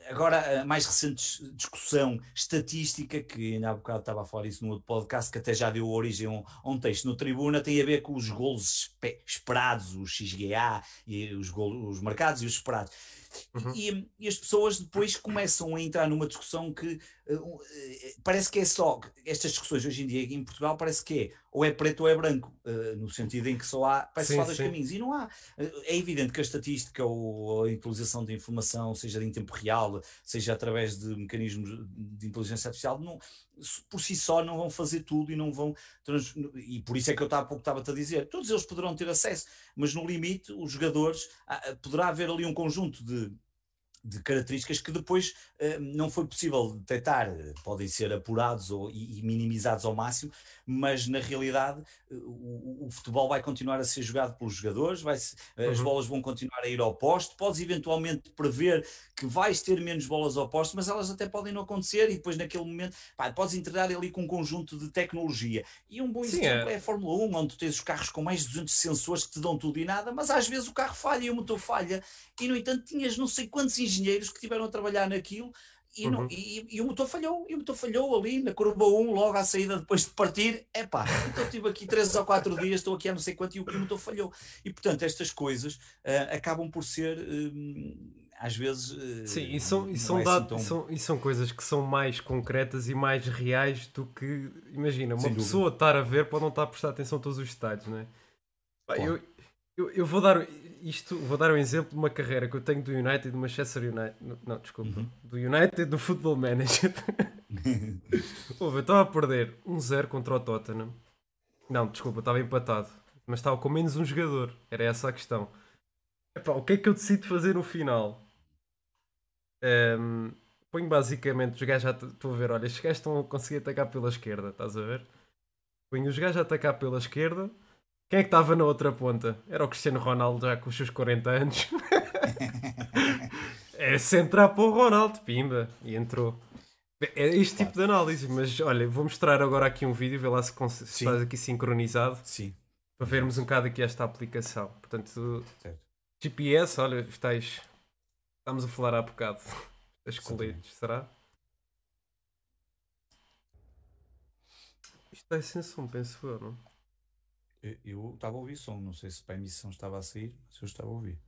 agora, a mais recente discussão estatística, que ainda há bocado estava a falar isso no outro podcast, que até já deu origem a um, a um texto no Tribuna, tem a ver com os golos esperados, os XGA, e os, golos, os marcados e os esperados. Uhum. E, e, as pessoas depois começam a entrar numa discussão que parece que é só. Estas discussões hoje em dia em Portugal parece que é ou é preto ou é branco, no sentido em que só há. Parece sim, só dois sim. caminhos. E não há. é evidente que a estatística ou a utilização de informação, seja em tempo real, seja através de mecanismos de inteligência artificial, não, por si só não vão fazer tudo e não vão. E por isso é que eu há pouco estava-te a dizer: todos eles poderão ter acesso, mas no limite, os jogadores. Ah, poderá haver ali um conjunto de de características que depois uh, não foi possível detectar, podem ser apurados ou, e, e minimizados ao máximo, mas na realidade uh, o, o, futebol vai continuar a ser jogado pelos jogadores, vai uhum. as bolas vão continuar a ir ao poste, podes eventualmente prever que vais ter menos bolas ao poste, mas elas até podem não acontecer e depois naquele momento pá, podes integrar ali com um conjunto de tecnologia. E um bom Sim, exemplo é. é. a Fórmula 1, onde tu tens os carros com mais de 200 sensores que te dão tudo e nada, mas às vezes o carro falha e o motor falha e no entanto tinhas não sei quantos engenheiros que tiveram a trabalhar naquilo e, não, uhum. e, e, o motor falhou, e o motor falhou ali na curva 1, logo à saída depois de partir. É pá, então estive aqui 3 ou 4 dias, estou aqui a não sei quanto e o motor falhou. E portanto, estas coisas uh, acabam por ser. Uh, às vezes. Uh, Sim, e são, e, são, é assim são, e são coisas que são mais concretas e mais reais do que. Imagina, uma Sem pessoa dúvida. estar a ver pode não estar a prestar atenção a todos os detalhes, não é? Eu, eu, eu, vou dar isto, vou dar um exemplo de uma carreira que eu tenho do United, do Manchester United. Não, desculpa. Uhum. Do United do Football Manager. Ouve, eu estava a perder 1-0 contra o Tottenham. Não, desculpa, estava empatado. Mas estava com menos um jogador. Era essa a questão. Epá, o que é que eu decido fazer no final? Um, ponho basicamente os gajos já estou a ver, olha, estes gajos estão a conseguir atacar pela esquerda, estás a ver? Ponho os gajos a atacar pela esquerda quem é que estava na outra ponta? Era o Cristiano Ronaldo já com os seus 40 anos. é se entrar para o Ronaldo, pimba. E entrou. É este tipo de análise, mas olha, vou mostrar agora aqui um vídeo, ver lá se, se faz aqui sincronizado. Sim. Para vermos um bocado aqui esta aplicação. Portanto, certo. GPS, olha, estáis. Estamos a falar há bocado. As coletes, será? Isto é sem som, penso eu, não? Eu estava a ouvir som, não sei se para a emissão estava a sair, mas eu estava a ouvir.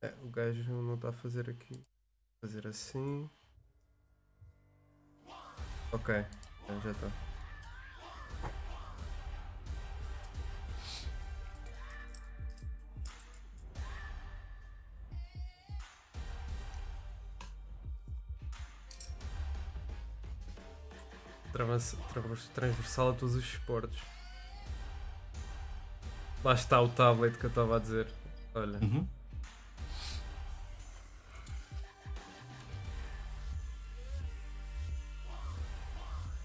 É, o gajo não está a fazer aqui. Fazer assim. Ok, já está. Transversal a todos os esportes. Lá está o tablet que eu estava a dizer. Olha. Uhum.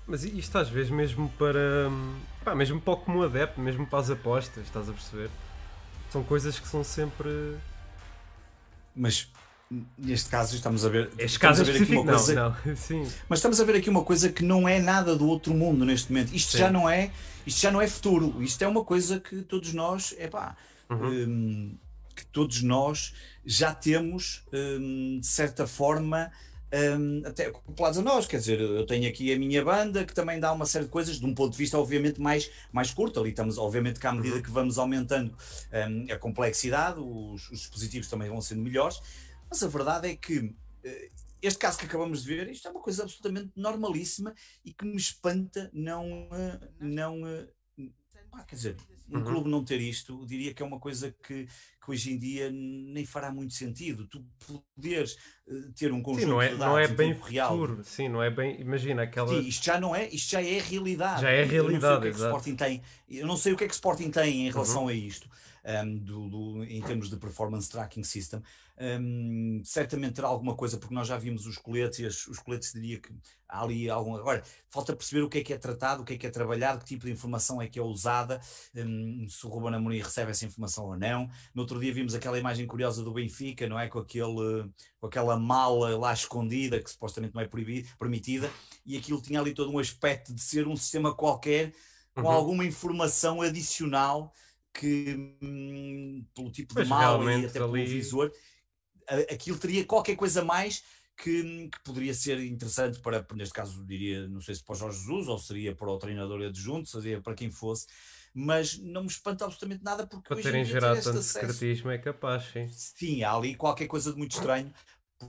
Mas isto às vezes mesmo para. Pá, mesmo para o comum adepto, mesmo para as apostas, estás a perceber? São coisas que são sempre. Mas neste caso estamos a ver. Este caso a ver aqui uma coisa, não, não. Sim. Mas estamos a ver aqui uma coisa que não é nada do outro mundo neste momento. Isto Sim. já não é, isto já não é futuro. Isto é uma coisa que todos nós, é pá, uhum. hum, que todos nós já temos hum, de certa forma. Um, até acoplados a nós, quer dizer, eu tenho aqui a minha banda que também dá uma série de coisas de um ponto de vista obviamente mais, mais curto, ali estamos obviamente que à medida uhum. que vamos aumentando um, a complexidade, os, os dispositivos também vão sendo melhores, mas a verdade é que eh, este caso que acabamos de ver, isto é uma coisa absolutamente normalíssima e que me espanta não. Eh, não eh, ah, quer dizer, um uhum. clube não ter isto, diria que é uma coisa que, que hoje em dia nem fará muito sentido. Tu poderes ter um conjunto sim, não é, de dados não é bem real. Futuro. Sim, não é bem. Imagina aquela. Sim, isto já não é, isto já é realidade. Já é realidade. Eu não sei o que é que Sporting tem. Eu não sei o que é que Sporting tem em relação uhum. a isto um, do, do, em termos de performance tracking system. Um, certamente terá alguma coisa, porque nós já vimos os coletes e as, os coletes diria que há ali algum. Agora, falta perceber o que é que é tratado, o que é que é trabalhado, que tipo de informação é que é usada, um, se o Ruben Amorim recebe essa informação ou não. No outro dia vimos aquela imagem curiosa do Benfica, não é? Com, aquele, com aquela mala lá escondida, que supostamente não é proibida, permitida, e aquilo tinha ali todo um aspecto de ser um sistema qualquer com uhum. alguma informação adicional que hum, pelo tipo de mala e até pelo visor aquilo teria qualquer coisa mais que, que, poderia ser interessante para, neste caso, diria, não sei se para o Jorge Jesus ou seria para o treinador adjunto, seria para quem fosse, mas não me espanta absolutamente nada porque. Para terem gerado tanto secretismo é capaz, sim. Sim, há ali qualquer coisa de muito estranho,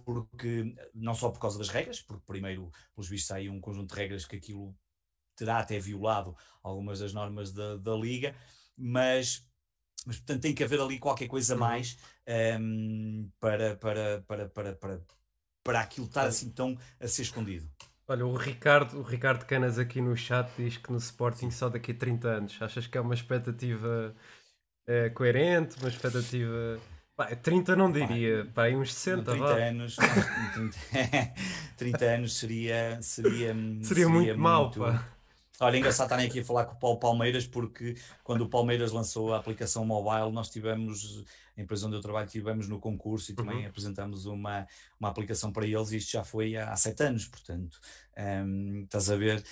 porque não só por causa das regras, porque primeiro, pelos vistos, há aí um conjunto de regras que aquilo terá até violado algumas das normas da, da Liga, mas mas portanto tem que haver ali qualquer coisa uhum. mais um, para, para, para, para, para, para aquilo estar assim tão a ser escondido. Olha, o Ricardo, o Ricardo Canas aqui no chat diz que no Sporting só daqui a 30 anos. Achas que é uma expectativa é, coerente, uma expectativa. Pá, 30 não diria, pá, aí uns 60, 30 vá. anos, 30, 30 anos seria, seria, seria, seria muito, muito mau, pá. Olha, engraçado estarem aqui a falar com o Paulo Palmeiras, porque quando o Palmeiras lançou a aplicação mobile, nós tivemos, a empresa onde eu trabalho, tivemos no concurso e também uhum. apresentamos uma, uma aplicação para eles, e isto já foi há, sete anos, portanto, um, estás a ver.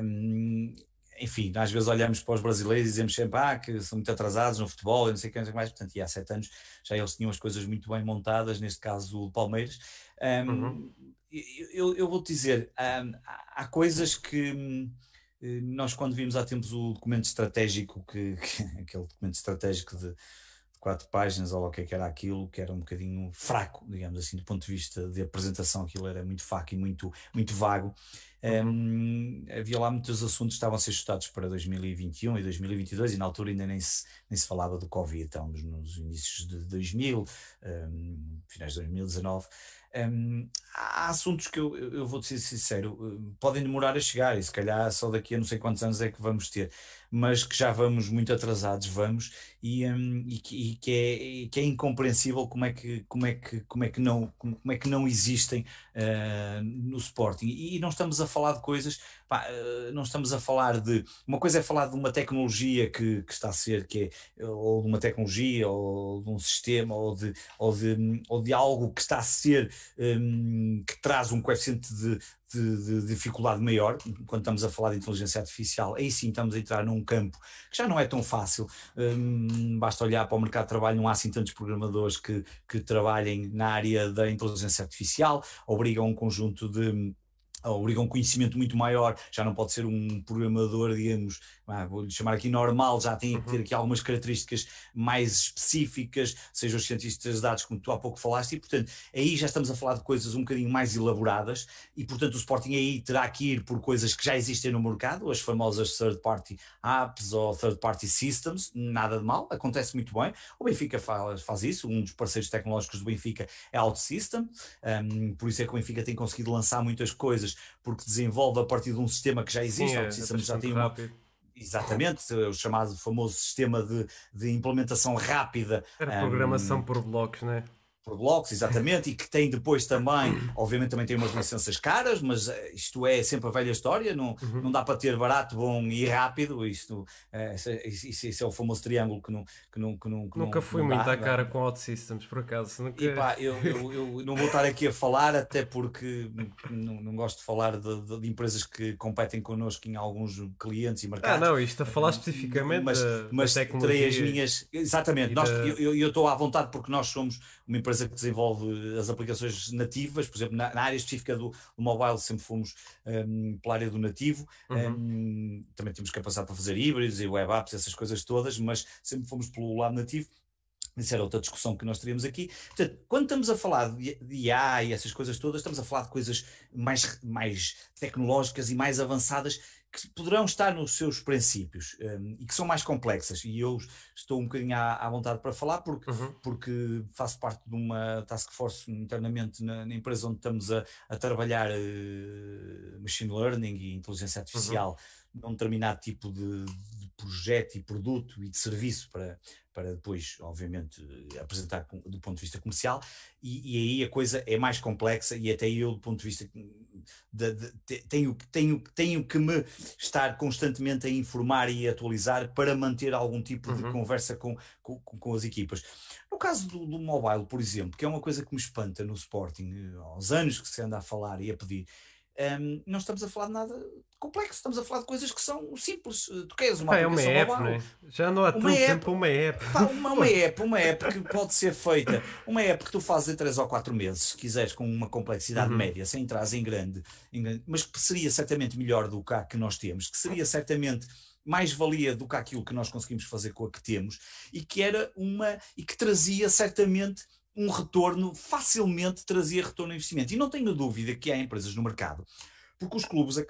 Um, enfim, às vezes olhamos para os brasileiros e dizemos sempre ah, que são muito atrasados no futebol e não sei o que, mais, portanto, e há sete anos já eles tinham as coisas muito bem montadas, neste caso o Palmeiras. Um, uhum. eu, eu vou-te dizer, há, há coisas que eh, nós quando vimos há tempos o documento estratégico, que, que aquele documento estratégico de, de, quatro páginas, ou o que, é que era aquilo, que era um bocadinho fraco, digamos assim, do ponto de vista de apresentação, aquilo era muito fraco e muito, muito vago. Uhum. Um, havia lá muitos assuntos que estavam a ser estudados para 2021 e 2022 e na altura ainda nem se, nem se falava do Covid, estávamos nos inícios de 2000, um, finais de 2019. Um, há assuntos que eu, eu vou ser sincero, eh, podem demorar a chegar e se calhar só daqui a não sei quantos anos é que vamos ter, mas que já vamos muito atrasados, vamos, e, um, e, que, e que, é, que é incompreensível como é que, como é que, como é que, não, como é que não existem uh, no Sporting. E, e não estamos a falar de coisas pá, eh, não estamos a falar de. Uma coisa é falar de uma tecnologia que, que está a ser, que é, ou de uma tecnologia, ou de um sistema, ou de, ou de, ou de algo que está a ser, um, que traz um coeficiente de, de, de, dificuldade maior, quando estamos a falar de inteligência artificial, aí sim estamos a entrar num campo que já não é tão fácil. Um, basta olhar para o mercado de trabalho, não há assim tantos programadores que, que trabalhem na área da inteligência artificial, obrigam um conjunto de obriga um conhecimento muito maior, já não pode ser um programador, digamos, ah, vou-lhe chamar aqui normal, já tem que ter uhum. aqui algumas características mais específicas, seja os cientistas de dados, como tu há pouco falaste, e portanto aí já estamos a falar de coisas um bocadinho mais elaboradas, e portanto o Sporting aí terá que ir por coisas que já existem no mercado, as famosas third party apps ou third party systems, nada de mal, acontece muito bem, o Benfica faz, faz isso, um dos parceiros tecnológicos do Benfica é OutSystem, um, por isso é que o Benfica tem conseguido lançar muitas coisas porque desenvolve a partir de um sistema que já existe, Sim, é, sistema já tem uma, Exatamente, o chamado famoso sistema de, de implementação rápida. Era programação um, por blocos, não é? Por blocos, exatamente, e que tem depois também, obviamente também tem umas licenças caras, mas eh, isto é sempre a velha história, não, uhum. não dá para ter barato, bom e rápido, isto, é, isso, isso é o famoso triângulo que não que não, que não que Nunca não, fui não muito dá, à cara com OutSystems, por acaso. Nunca... E pá, eu, eu, eu, não vou estar aqui a falar, até porque não, não gosto de falar de, de, de, empresas que competem connosco em alguns clientes e mercados. Ah, não, isto a falar especificamente mas, da, mas da terei as minhas, exatamente, nós, da... eu estou à vontade porque nós somos uma empresa que desenvolve as aplicações nativas, por exemplo, na, na área específica do, do, mobile sempre fomos um, pela área do nativo, uhum. um, também temos capacidade para fazer híbridos e web apps, essas coisas todas, mas sempre fomos pelo lado nativo. Isso era outra discussão que nós teríamos aqui. Portanto, quando estamos a falar de, de IA e essas coisas todas, estamos a falar de coisas mais, mais tecnológicas e mais avançadas que poderão estar nos seus princípios um, e que são mais complexas. E eu estou um bocadinho à, à vontade para falar porque, uhum. porque faço parte de uma task force internamente na, na empresa onde estamos a, a trabalhar uh, machine learning e inteligência artificial uhum. Num determinado tipo de, de projeto e produto e de serviço para, para depois, obviamente, apresentar do ponto de vista comercial, e, e, aí a coisa é mais complexa, e até eu, do ponto de vista de, de, tenho, tenho, tenho que me estar constantemente a informar e atualizar para manter algum tipo de uhum. conversa com, com, com, as equipas. No caso do, do, mobile, por exemplo, que é uma coisa que me espanta no Sporting, eh, aos anos que se anda a falar e a pedir, um, não estamos a falar de nada complexo, estamos a falar de coisas que são simples. Tu queres uma é aplicação uma app, mobile, não é? Já não há tanto app. tempo uma app. Pá, uma, uma app, uma app que pode ser feita, uma app que tu fazes em 3 ou 4 meses, se quiseres, com uma complexidade Uhum. média, sem entrar em grande, em grande, mas que seria certamente melhor do que a que nós temos, que seria certamente mais valia do que aquilo que nós conseguimos fazer com a que temos, e que era uma e que trazia certamente um retorno, facilmente trazia retorno ao investimento. E não tenho dúvida que há empresas no mercado, porque os clubes é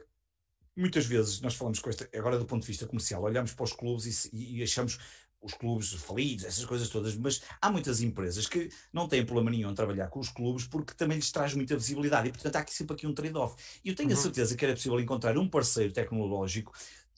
muitas vezes nós falamos com esta, agora do ponto de vista comercial, olhamos para os clubes e, e achamos os clubes falidos, essas coisas todas, mas há muitas empresas que não têm problema nenhum em trabalhar com os clubes porque também lhes traz muita visibilidade e, portanto, há aqui sempre aqui um trade-off. E eu tenho a Uhum. certeza que era possível encontrar um parceiro tecnológico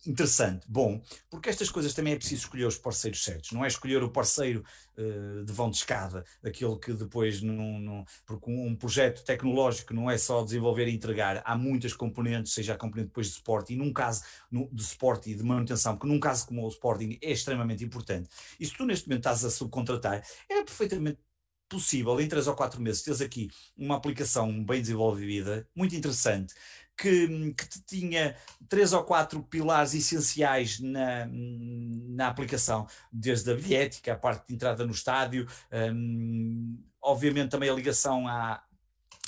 interessante, bom, porque estas coisas também é preciso escolher os parceiros certos, não é escolher o parceiro eh, de vão de escada, aquele que depois não, não- porque um, um projeto tecnológico não é só desenvolver e entregar, há muitas componentes, seja a componente depois de suporte, e num caso no- de suporte e de manutenção, porque num caso como o Sporting é extremamente importante, e se tu neste momento estás a subcontratar, era perfeitamente possível em 3 ou 4 meses teres aqui uma aplicação bem desenvolvida, muito interessante, que, que te tinha três ou quatro pilares essenciais na, na aplicação, desde a bilhética, a parte de entrada no estádio, hum, obviamente também a ligação à,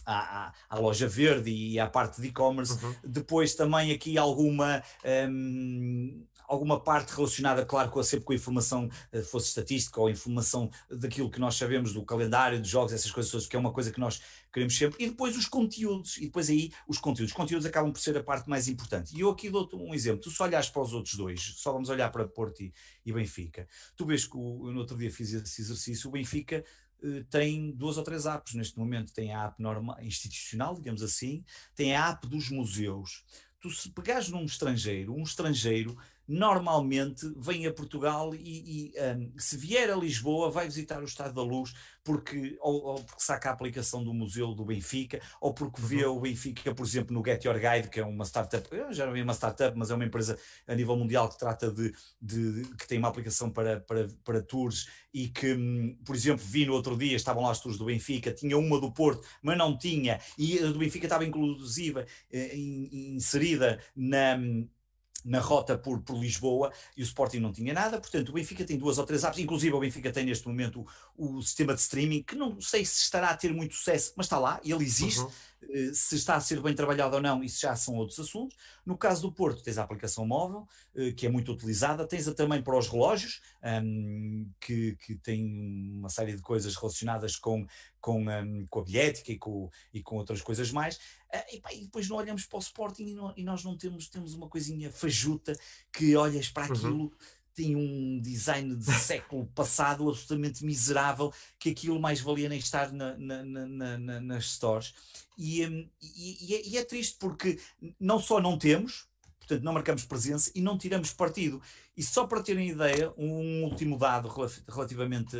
à, à- à loja verde e à parte de e-commerce, Uhum. depois também aqui alguma hum, alguma parte relacionada, claro, com sempre com a informação, eh, fosse estatística ou informação daquilo que nós sabemos do calendário, de jogos, essas coisas todas, que é uma coisa que nós queremos sempre, e depois os conteúdos, e depois aí os conteúdos. Os conteúdos acabam por ser a parte mais importante. E eu aqui dou-te um exemplo, tu só olhas para os outros dois, só vamos olhar para Porto e, e Benfica, tu vês que o, eu no outro dia fiz esse exercício, o Benfica eh, tem duas ou três apps neste momento, tem a app normal, institucional, digamos assim, tem a app dos museus. Tu se pegares num estrangeiro, um estrangeiro normalmente vem a Portugal e, e, um, se vier a Lisboa vai visitar o Estado da Luz porque, ou, ou porque saca a aplicação do Museu do Benfica ou porque vê o Benfica, por exemplo, no Get Your Guide, que é uma startup, eu já não vi uma startup, mas é uma empresa a nível mundial que trata de, de- de- que tem uma aplicação para, para, para tours e que, hum, por exemplo, vi no outro dia, estavam lá as tours do Benfica, tinha uma do Porto, mas não tinha, e a do Benfica estava inclusive eh, in- inserida na na rota por, por Lisboa e o Sporting não tinha nada, portanto o Benfica tem duas ou três apps, inclusive o Benfica tem neste momento o, o sistema de streaming, que não sei se estará a ter muito sucesso, mas está lá, ele existe, Uhum. Eh, se está a ser bem trabalhado ou não, isso já são outros assuntos. No caso do Porto, tens a aplicação móvel, eh, que é muito utilizada, tens-a também para os relógios, hum, que, que tem uma série de coisas relacionadas com, com, hum, com a bilhética e com, e com outras coisas mais. Ah, e, pá, e depois não olhamos para o Sporting e, não- e nós não temos, temos uma coisinha fajuta que olhas para Uhum. Tem um design de século passado absolutamente miserável, que aquilo mais valia nem estar na- na- na- na- na- nas stores. E, hum, e- e é, e é triste porque não só não temos, portanto não marcamos presença e não tiramos partido. E só para terem ideia, um último dado rela- relativamente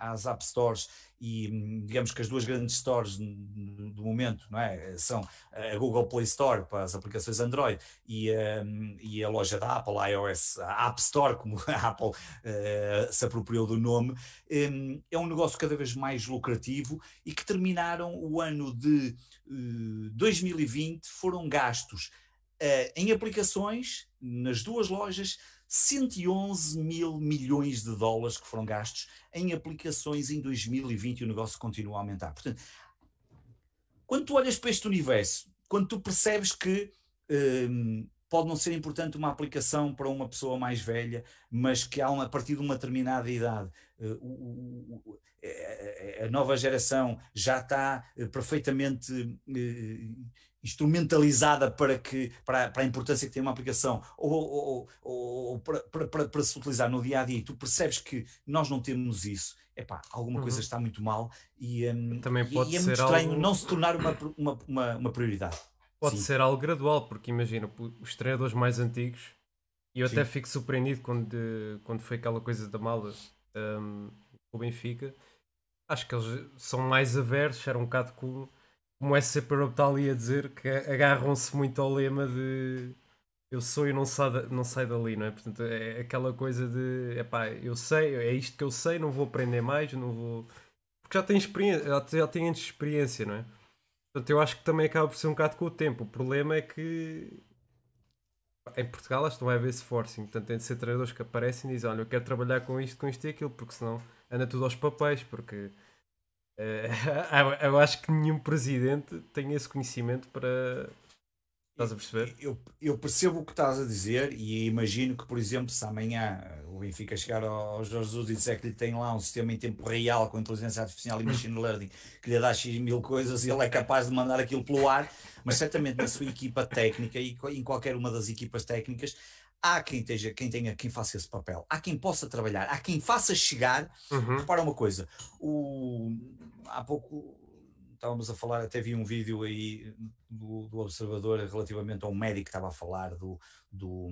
às App Stores e digamos que as duas grandes stores do momento não é? são a Google Play Store para as aplicações Android e, hum, e a loja da Apple, a iOS, a App Store, como a Apple eh, se apropriou do nome, hum, é um negócio cada vez mais lucrativo e que terminaram o ano de eh, 2020, foram gastos eh, em aplicações, nas duas lojas, 111 mil milhões de dólares que foram gastos em aplicações em 2020 e o negócio continua a aumentar. Portanto, quando tu olhas para este universo, quando tu percebes que hum, pode não ser importante uma aplicação para uma pessoa mais velha, mas que há uma, a partir de uma determinada idade, eh, a nova geração já está perfeitamente instrumentalizada para, que, para, a- para a importância que tem uma aplicação ou, ou- ou- ou para, para- para- se utilizar no dia a dia, e tu percebes que nós não temos isso, epá, alguma coisa Uhum. está muito mal e, hum, Também pode e é ser muito estranho algo- não se tornar uma, uma, uma, uma prioridade. Pode Sim. ser algo gradual, porque imagina, os treinadores mais antigos, e eu até Sim. fico surpreendido quando, quando foi aquela coisa da mala um, com o Benfica. Acho que eles são mais aversos, era um bocado como, como esse Super está ali a dizer, que agarram-se muito ao lema de eu sou e não saio, não saio dali, não é? Portanto, é aquela coisa de epá, eu sei, é isto que eu sei, não vou aprender mais, não vou. Porque já têm experiência, já, já têm experiência, não é? Portanto, eu acho que também acaba por ser um bocado com o tempo. O problema é que em Portugal acho que não vai haver esse forcing. Portanto, tem de ser treinadores que aparecem e dizem: Olha, eu quero trabalhar com isto, com isto e aquilo, porque senão anda tudo aos papéis. Porque eh, eu acho que nenhum presidente tem esse conhecimento para. Estás a perceber? Eu, eu percebo o que estás a dizer e imagino que, por exemplo, se amanhã o Benfica chegar ao Jorge Jesus e disser que lhe tem lá um sistema em tempo real com inteligência artificial e machine learning que lhe dá X mil coisas e ele é capaz de mandar aquilo pelo ar, mas certamente na sua equipa técnica e em qualquer uma das equipas técnicas há quem, esteja, quem tenha, quem faça esse papel, há quem possa trabalhar, há quem faça chegar. Uhum. Repara uma coisa, o, há pouco estávamos a falar, até vi um vídeo aí do, do Observador relativamente a um médico que estava a falar do, do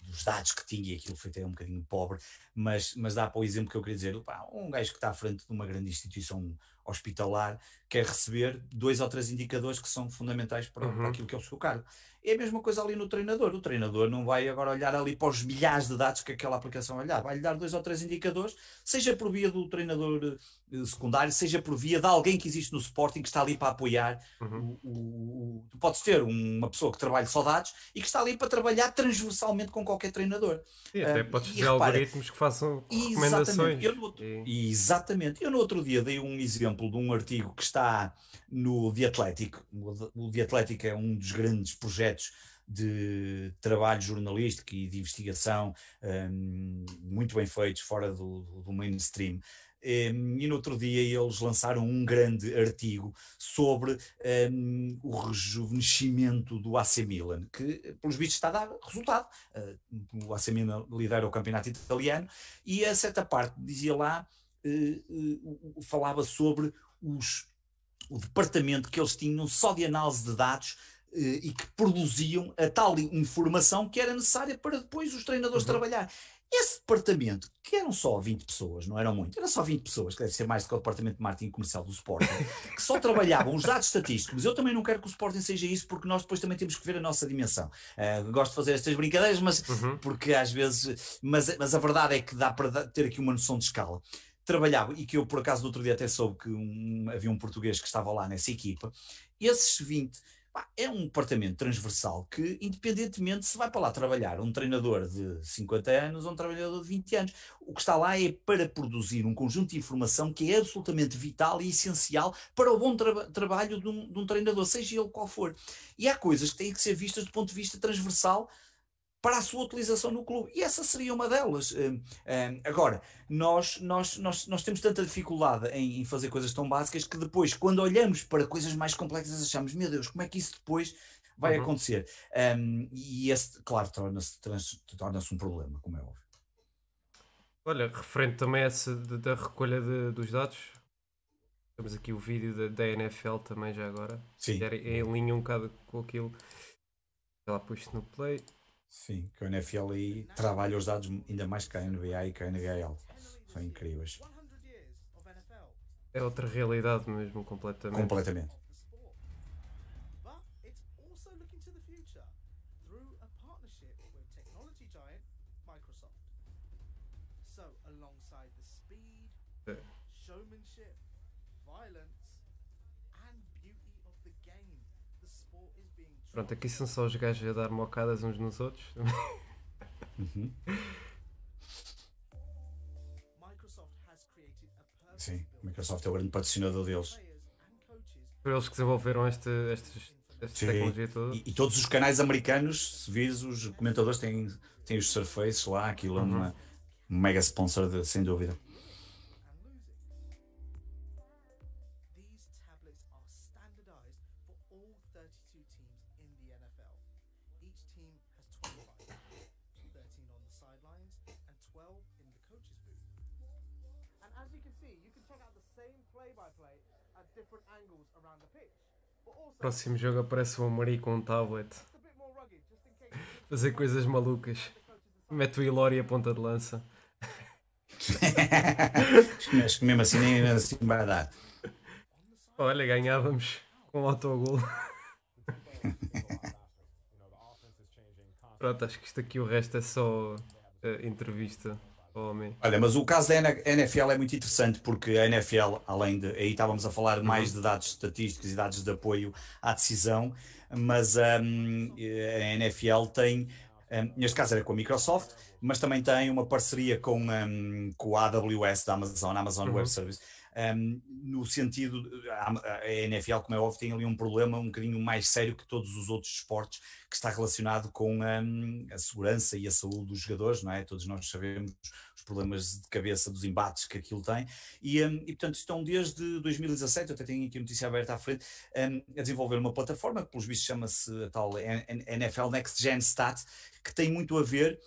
dos dados que tinha, e aquilo foi até um bocadinho pobre, mas, mas dá para o exemplo que eu queria dizer, pá, um gajo que está à frente de uma grande instituição hospitalar quer receber dois ou três indicadores que são fundamentais para, uhum. para aquilo que é o seu cargo. É a mesma coisa ali no treinador. O treinador não vai agora olhar ali para os milhares de dados que aquela aplicação olhar, vai-lhe dar dois ou três indicadores, seja por via do treinador eh, secundário, seja por via de alguém que existe no Sporting que está ali para apoiar. Uhum. O, o, o, podes ter uma pessoa que trabalha só dados e que está ali para trabalhar transversalmente com qualquer treinador. E até uh, podes ter algoritmos que façam recomendações. Exatamente. Eu no, e... exatamente. Eu no outro dia dei um exemplo de um artigo que está no The Athletic. O The Athletic é um dos grandes projetos de trabalho jornalístico e de investigação um, muito bem feitos fora do, do mainstream. Um, e no outro dia eles lançaram um grande artigo sobre um, o rejuvenescimento do AC Milan, que pelos vistos está a dar resultado. Uh, o AC Milan lidera o campeonato italiano e a certa parte dizia lá, falava sobre os o departamento que eles tinham só de análise de dados eh, e que produziam a tal informação que era necessária para depois os treinadores uhum. trabalhar. Esse departamento, que eram só 20 pessoas, não eram muito, eram só 20 pessoas, que deve ser mais do que o departamento de marketing comercial do Sporting, que só trabalhavam os dados estatísticos. Eu também não quero que o Sporting seja isso, porque nós depois também temos que ver a nossa dimensão. Uh, gosto de fazer estas brincadeiras, mas uhum. porque às vezes. Mas, mas a verdade é que dá para ter aqui uma noção de escala trabalhava, e que eu por acaso no outro dia até soube que um, havia um português que estava lá nessa equipa, esses 20 pá, é um departamento transversal que, independentemente se vai para lá trabalhar um treinador de 50 anos ou um trabalhador de 20 anos, o que está lá é para produzir um conjunto de informação que é absolutamente vital e essencial para o bom tra trabalho de um, de um treinador, seja ele qual for. E há coisas que têm que ser vistas do ponto de vista transversal para a sua utilização no clube. E essa seria uma delas. Uh, uh, agora, nós, nós, nós, nós temos tanta dificuldade em, em, fazer coisas tão básicas que depois, quando olhamos para coisas mais complexas, achamos, meu Deus, como é que isso depois vai uhum. acontecer? Um, e esse, claro, torna-se torna um problema, como é óbvio. Olha, referente também a essa de, da recolha de, dos dados, temos aqui o vídeo da, da NFL também já agora. Sim. Era em linha um bocado com aquilo. Já lá pus no play. Sim, que o NFL aí trabalha os dados ainda mais que a NBA e que a NHL. São incríveis. É outra realidade mesmo, completamente. Completamente. Pronto, aqui são só os gajos a dar mocadas uns nos outros. Uhum. Sim, a Microsoft é o grande patrocinador deles. Foi eles que desenvolveram esta tecnologia toda. E, e, todos os canais americanos, se vires, os comentadores têm, têm os Surfaces lá, aquilo é uhum. uma mega sponsor, de, sem dúvida. Próximo jogo aparece um Amari com um tablet. Fazer coisas malucas. Mete o Ilori a ponta de lança. Acho que mesmo assim nem assim vai dar. Olha, ganhávamos com autogol. Pronto, acho que isto aqui o resto é só uh, entrevista. Homem. Olha, mas o caso da NFL é muito interessante porque a NFL, além de. Aí estávamos a falar uhum. mais de dados estatísticos e dados de apoio à decisão, mas um, a NFL tem. Um, neste caso era com a Microsoft, mas também tem uma parceria com, um, com a AWS da Amazon, Amazon uhum. Web Service um, no sentido, a, NFL, como é óbvio, tem ali um problema um bocadinho mais sério que todos os outros esportes, que está relacionado com a segurança e a saúde dos jogadores, não é? Todos nós sabemos os problemas de cabeça dos embates que aquilo tem, e, um, e portanto estão desde 2017, eu até tenho aqui a notícia aberta à frente, a desenvolver uma plataforma que pelos vistos chama-se a tal NFL Next Gen Stat, que tem muito a ver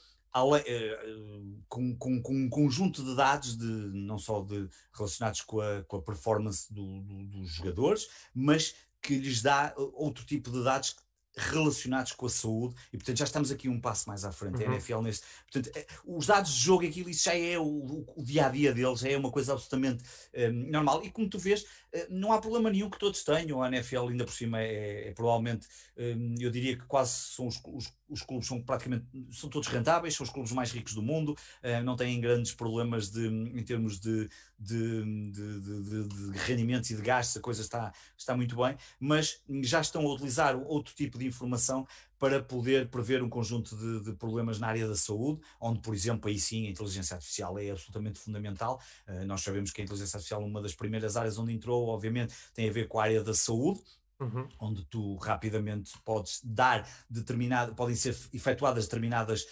com, com, com, um conjunto de dados, de, não só de, relacionados com a, com a performance do, do, dos jogadores, mas que lhes dá outro tipo de dados relacionados com a saúde e portanto já estamos aqui um passo mais à frente uhum. a NFL neste portanto é, os dados de jogo aquilo isso já é o, o, o, dia a dia deles já é uma coisa absolutamente um, normal e como tu vês eh, não há problema nenhum que todos tenham. A NFL, ainda por cima, é, é provavelmente, hum, eu diria que quase são os, os, os, clubes são praticamente são todos rentáveis, são os clubes mais ricos do mundo, eh, não têm grandes problemas de, em termos de, de, de, de rendimentos e de gastos, a coisa está, está muito bem, mas já estão a utilizar outro tipo de informação para poder prever um conjunto de, de, problemas na área da saúde, onde, por exemplo, aí sim a inteligência artificial é absolutamente fundamental. Uh, nós sabemos que a inteligência artificial, uma das primeiras áreas onde entrou, obviamente, tem a ver com a área da saúde. Uhum. onde tu rapidamente podes dar determinado, podem ser efetuadas determinadas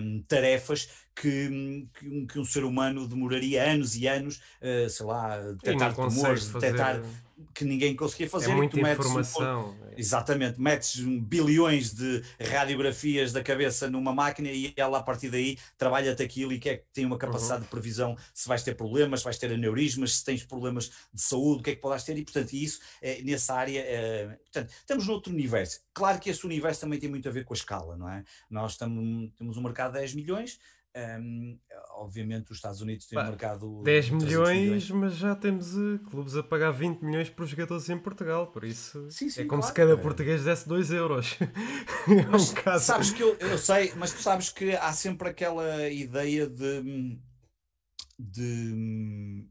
um, tarefas que, que, um, que, um, ser humano demoraria anos e anos, uh, sei lá, detectar tumores, detectar que ninguém conseguia fazer. É muita informação. Um, exatamente, metes bilhões de radiografias da cabeça numa máquina e ela a partir daí trabalha-te aquilo e quer, tem uma capacidade uhum. de previsão se vais ter problemas, se vais ter aneurismas, se tens problemas de saúde, o que é que podes ter e portanto isso, é, nessa área, é, portanto, estamos noutro universo. Claro que esse universo também tem muito a ver com a escala, não é? Nós tamo, temos um mercado de 10 milhões, um, obviamente, os Estados Unidos têm um mercado 10 milhões, milhões, mas já temos uh, clubes a pagar 20 milhões para os jogadores em Portugal, por isso sim, sim, é como claro. se cada português desse 2 euros. é um caso. Sabes que eu, eu sei, mas tu sabes que há sempre aquela ideia de. de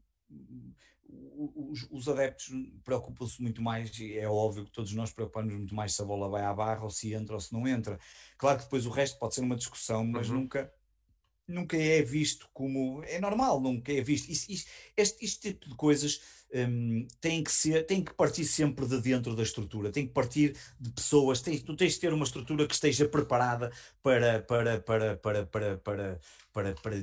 os, os, adeptos preocupam-se muito mais, e é óbvio que todos nós preocupamos muito mais se a bola vai à barra ou se entra ou se não entra. Claro que depois o resto pode ser uma discussão, mas uhum. nunca nunca é visto como. É normal, nunca é visto. Isso, isso, este, este tipo de coisas um, tem, que ser, tem que partir sempre de dentro da estrutura, tem que partir de pessoas. Tens, tu tens de ter uma estrutura que esteja preparada para, para, para, para, para, para, para, para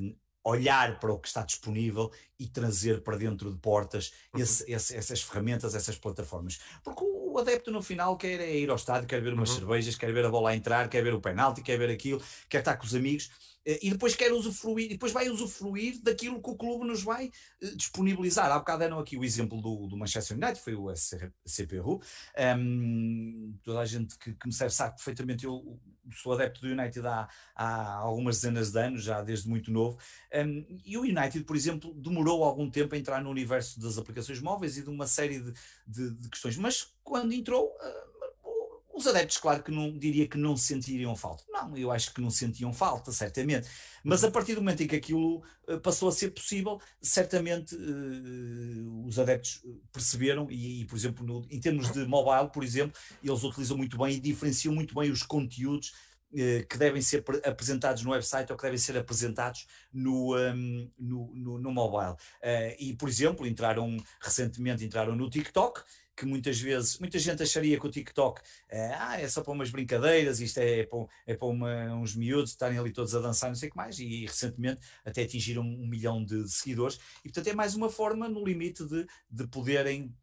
olhar para o que está disponível e trazer para dentro de portas uhum. esse, esse, essas ferramentas, essas plataformas. Porque o adepto no final quer é ir ao estádio, quer ver umas uhum. cervejas, quer ver a bola entrar, quer ver o penalti, quer ver aquilo, quer estar com os amigos e depois quer usufruir, depois vai usufruir daquilo que o clube nos vai eh, disponibilizar. Há bocado deram aqui o exemplo do, do Manchester United, foi o CPU. Um, toda a gente que, que, me serve sabe perfeitamente, eu sou adepto do United há, há algumas dezenas de anos, já desde muito novo, um, e o United, por exemplo, demorou algum tempo a entrar no universo das aplicações móveis e de uma série de, de, de questões, mas quando entrou. Uh, os adeptos, claro que não diria que não sentiriam falta. Não, eu acho que não sentiam falta, certamente. Mas a partir do momento em que aquilo uh, passou a ser possível, certamente uh, os adeptos perceberam, e, e por exemplo, no, em termos de mobile, por exemplo, eles utilizam muito bem e diferenciam muito bem os conteúdos uh, que devem ser apresentados no website ou que devem ser apresentados no, um, no, no, no, mobile. e, por exemplo, entraram recentemente entraram no TikTok que muitas vezes, muita gente acharia que o TikTok é, ah, é só para umas brincadeiras, isto é, para, é para uma, uns miúdos estarem ali todos a dançar, não sei o que mais, e, recentemente até atingiram um milhão de seguidores, e portanto é mais uma forma, no limite, de, de poderem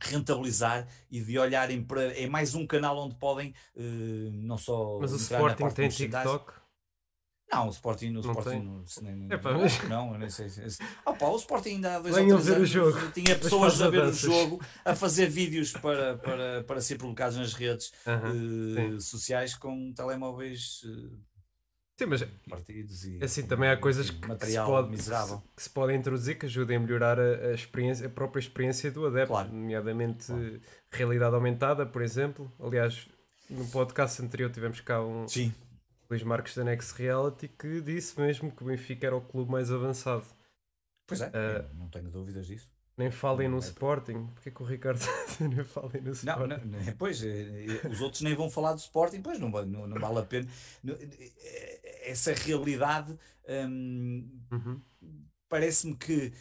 rentabilizar e de olharem para. É mais um canal onde podem uh, não só. Mas o Sporting tem TikTok? Não, o Sporting, Sporting não, nem, é, pá, mas... não, eu nem sei. Se... Oh, pá, o Sporting ainda há dois Venham ver o jogo. tinha pessoas a ver o jogo, a fazer vídeos para, para, para ser publicados nas redes uh -huh, uh, sociais com telemóveis uh, sim, mas partidos e assim também há coisas que, que, se pode, miserável. que se podem introduzir que ajudem a melhorar a, a, experiência, a própria experiência do adepto, claro. nomeadamente claro. realidade aumentada, por exemplo. Aliás, no podcast anterior tivemos cá um. Sim Luís Marques da Next Reality que disse mesmo que o Benfica era o clube mais avançado. Pois é, uh, não tenho dúvidas disso. Nem falem no é Sporting. Porquê que o Ricardo nem falem no Sporting? Não, não, pois, eh, eh, os outros nem vão falar do Sporting, pois não, não, não vale a pena. Essa realidade hum, uhum. parece-me que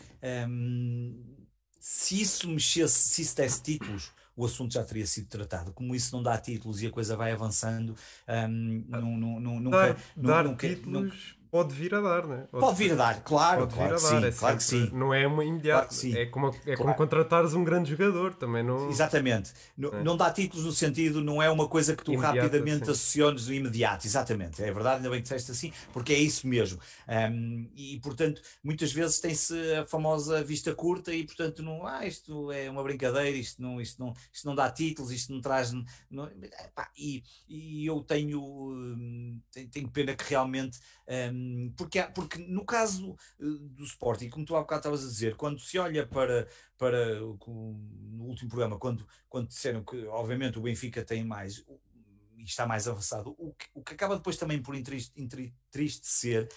hum, se isso mexesse, se isso desse títulos, o assunto já teria sido tratado. Como isso não dá títulos e a coisa vai avançando, um, não, não, nunca, dar, nunca, títulos nunca, Pode vir a dar, né? Pode, pode vir a dar, claro. Pode claro vir a dar, sim, é claro que sim. Não é uma imediata. Claro é como, é claro. como contratares um grande jogador também. Não... Exatamente. Não, é. não dá títulos no sentido, não é uma coisa que tu Imediata, rapidamente sim. associanes no imediato. Exatamente. É verdade, ainda bem que disseste assim, porque é isso mesmo. Um, e portanto, muitas vezes tem-se a famosa vista curta e portanto, não, ah, isto é uma brincadeira, isto não, isto não, isto não dá títulos, isto não traz. Não, e, e eu tenho, hum, tenho pena que realmente um, porque, porque no caso eh, do Sporting, como tu há bocado estavas a dizer, quando se olha para, para no último programa, quando, quando disseram que obviamente o Benfica tem mais e está mais avançado, o que, o que acaba depois também por entristecer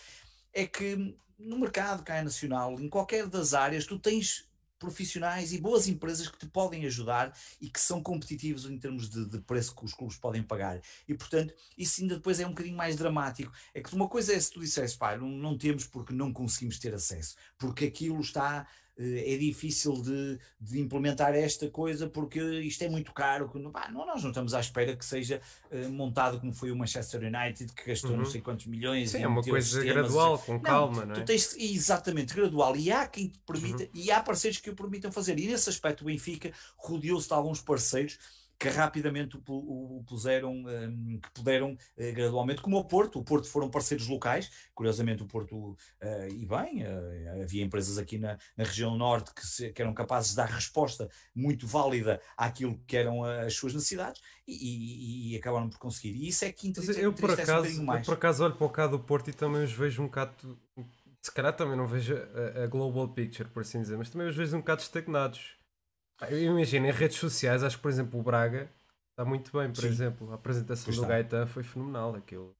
é que no mercado cá é nacional, em qualquer das áreas, tu tens profissionais e boas empresas que te podem ajudar e que são competitivos em termos de, de, preço que os clubes podem pagar. E, portanto, isso ainda depois é um bocadinho mais dramático. É que uma coisa é se tu dissesse, pá, não, não temos porque não conseguimos ter acesso, porque aquilo está é difícil de, de, implementar esta coisa porque isto é muito caro. Pá, não, nós não estamos à espera que seja uh, montado como foi o Manchester United, que gastou uhum. não sei quantos milhões. Sim, é uma coisa sistemas, gradual, com não, calma, não é? Tens, exatamente, gradual. E há quem te permita, uhum. e há parceiros que o permitam fazer. E nesse aspecto o Benfica rodeou-se de alguns parceiros que rapidamente o, puseram, um, que puderam uh, gradualmente, como o Porto. O Porto foram parceiros locais, curiosamente o Porto, uh, e bem, uh, havia empresas aqui na, na região norte que, se, que, eram capazes de dar resposta muito válida àquilo que eram as suas necessidades e, e, e acabaram por conseguir. E isso é que interessa, eu, por acaso, um eu por acaso olho para o caso do Porto e também os vejo um bocado se calhar também não vejo a, a, global picture, por assim dizer, mas também os vejo um bocado estagnados. Eu imagino, em redes sociais, acho que, por exemplo, o Braga está muito bem, por Sim. exemplo. A apresentação pois do está. Gaetan foi fenomenal. Aquilo.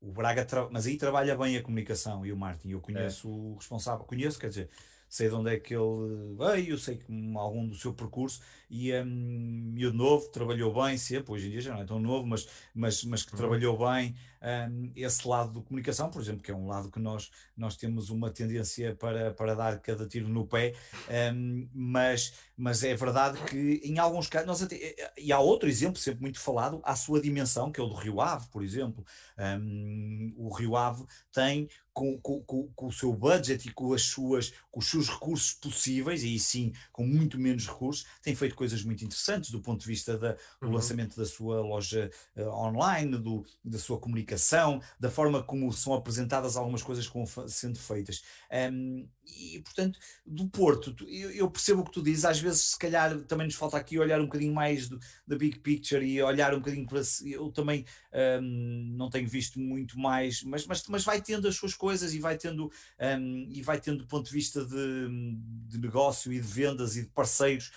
O Braga, tra... mas aí trabalha bem a comunicação e o Martin. Eu conheço é. o responsável, conheço, quer dizer, sei de onde é que ele veio, sei que algum do seu percurso e um miúdo novo, trabalhou bem sempre, hoje em dia já não é tão novo, mas, mas, mas que uhum. trabalhou bem um, esse lado de comunicação, por exemplo, que é um lado que nós, nós temos uma tendência para, para dar cada tiro no pé, um, mas, mas é verdade que em alguns casos, nós até, e há outro exemplo sempre muito falado, à sua dimensão, que é o do Rio Ave, por exemplo. Um, o Rio Ave tem com, com, com, com, o seu budget e com, as suas, com os seus recursos possíveis, e sim com muito menos recursos, tem feito coisas muito interessantes do ponto de vista da, do uhum. lançamento da sua loja uh, online, do, da sua comunicação, da forma como são apresentadas algumas coisas como sendo feitas. Um, e, portanto, do Porto, eu, eu, percebo o que tu dizes, às vezes, se calhar, também nos falta aqui olhar um bocadinho mais da big picture e olhar um bocadinho para. Eu também um, não tenho visto muito mais, mas, mas, mas vai tendo as suas coisas e vai tendo, um, e vai tendo do ponto de vista de, de negócio e de vendas e de parceiros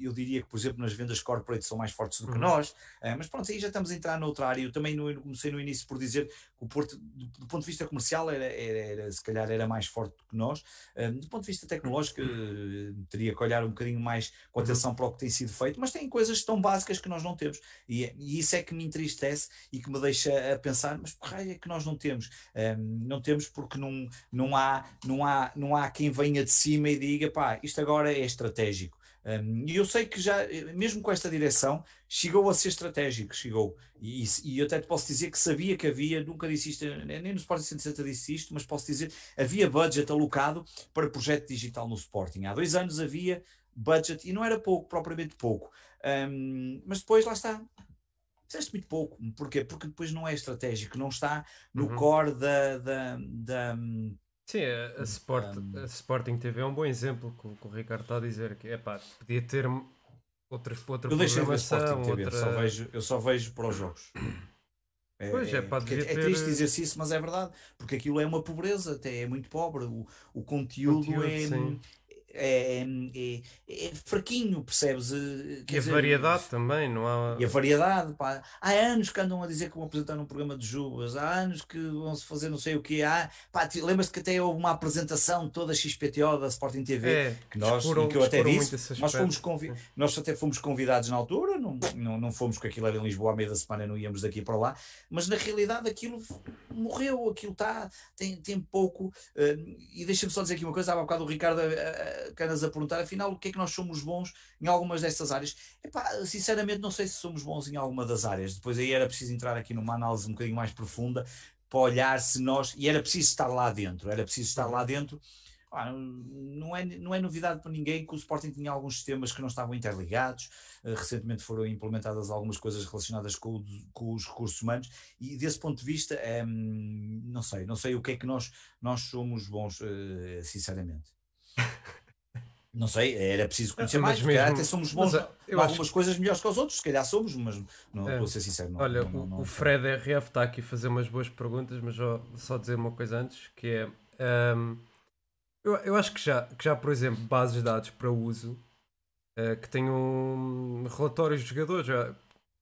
eu diria que, por exemplo, nas vendas corporate são mais fortes do que uhum. nós, uh, mas pronto, aí já estamos a entrar noutra área. Eu também no, comecei no início por dizer o Porto, do, do ponto de vista comercial, era, era, era, se calhar era mais forte do que nós. Um, do ponto de vista tecnológico, uh, teria que olhar um bocadinho mais com uhum. atenção para o que tem sido feito, mas tem coisas tão básicas que nós não temos. E, e isso é que me entristece e que me deixa a pensar, mas por raio é que nós não temos? Um, não temos porque não, não, há, não, há, não há quem venha de cima e diga, pá, isto agora é estratégico. Um, e eu sei que já, mesmo com esta direção, chegou a ser estratégico, chegou. E, e eu até te posso dizer que sabia que havia, nunca disse isto, nem no Sporting 160 disse isto, mas posso dizer, havia budget alocado para projeto digital no Sporting. Há dois anos havia budget, e não era pouco, propriamente pouco. Um, mas depois, lá está, fizeste muito pouco. Porquê? Porque depois não é estratégico, não está no uhum. core da, da, da, Sim, a, a, Sport, a Sporting TV é um bom exemplo que, que o Ricardo está a dizer que é pá, podia ter outra, outra eu Sporting TV, outra... só vejo, eu só vejo para os jogos. É, pois é, é, pá, é, ter... triste dizer isso, mas é verdade, porque aquilo é uma pobreza, até é muito pobre. O, o conteúdo, conteúdo é, é, é, é, fraquinho, percebes? Eh, quer e a dizer, variedade também, não há. E a variedade, pá. Há anos que andam a dizer que vão apresentar um programa de juvas, há anos que vão se fazer não sei o que. Há, pá, lembras-te que até houve uma apresentação toda XPTO da Sporting TV, é, que nós, escuram, que eu até disse, nós, fomos convi nós até fomos convidados na altura, não, não, não fomos com aquilo era em Lisboa à meia da semana, não íamos daqui para lá, mas na realidade aquilo morreu, aquilo está, tem, tem pouco. Uh, e deixa-me só dizer aqui uma coisa, há um bocado o Ricardo uh, Canas a perguntar, afinal, o que é que nós somos bons em algumas destas áreas? Epá, sinceramente, não sei se somos bons em alguma das áreas. Depois aí era preciso entrar aqui numa análise um bocadinho mais profunda para olhar se nós. E era preciso estar lá dentro, era preciso estar lá dentro ah, não, é, não é novidade para ninguém que o Sporting tinha alguns sistemas que não estavam interligados. Uh, recentemente foram implementadas algumas coisas relacionadas com, o, com, os recursos humanos, e desse ponto de vista, um, não sei, não sei o que é que nós, nós somos bons, uh, sinceramente. Não sei, era preciso conhecer mas mais, mesmo, até somos bons em algumas que... coisas melhores que os outros, se calhar somos, mas não é. vou ser sincero. Não, Olha, não, não, o, o Fred RF está aqui a fazer umas boas perguntas, mas só dizer uma coisa antes, que é um, eu, eu acho que já, que já, por exemplo, bases de dados para uso uh, que tenham relatórios de jogadores, já,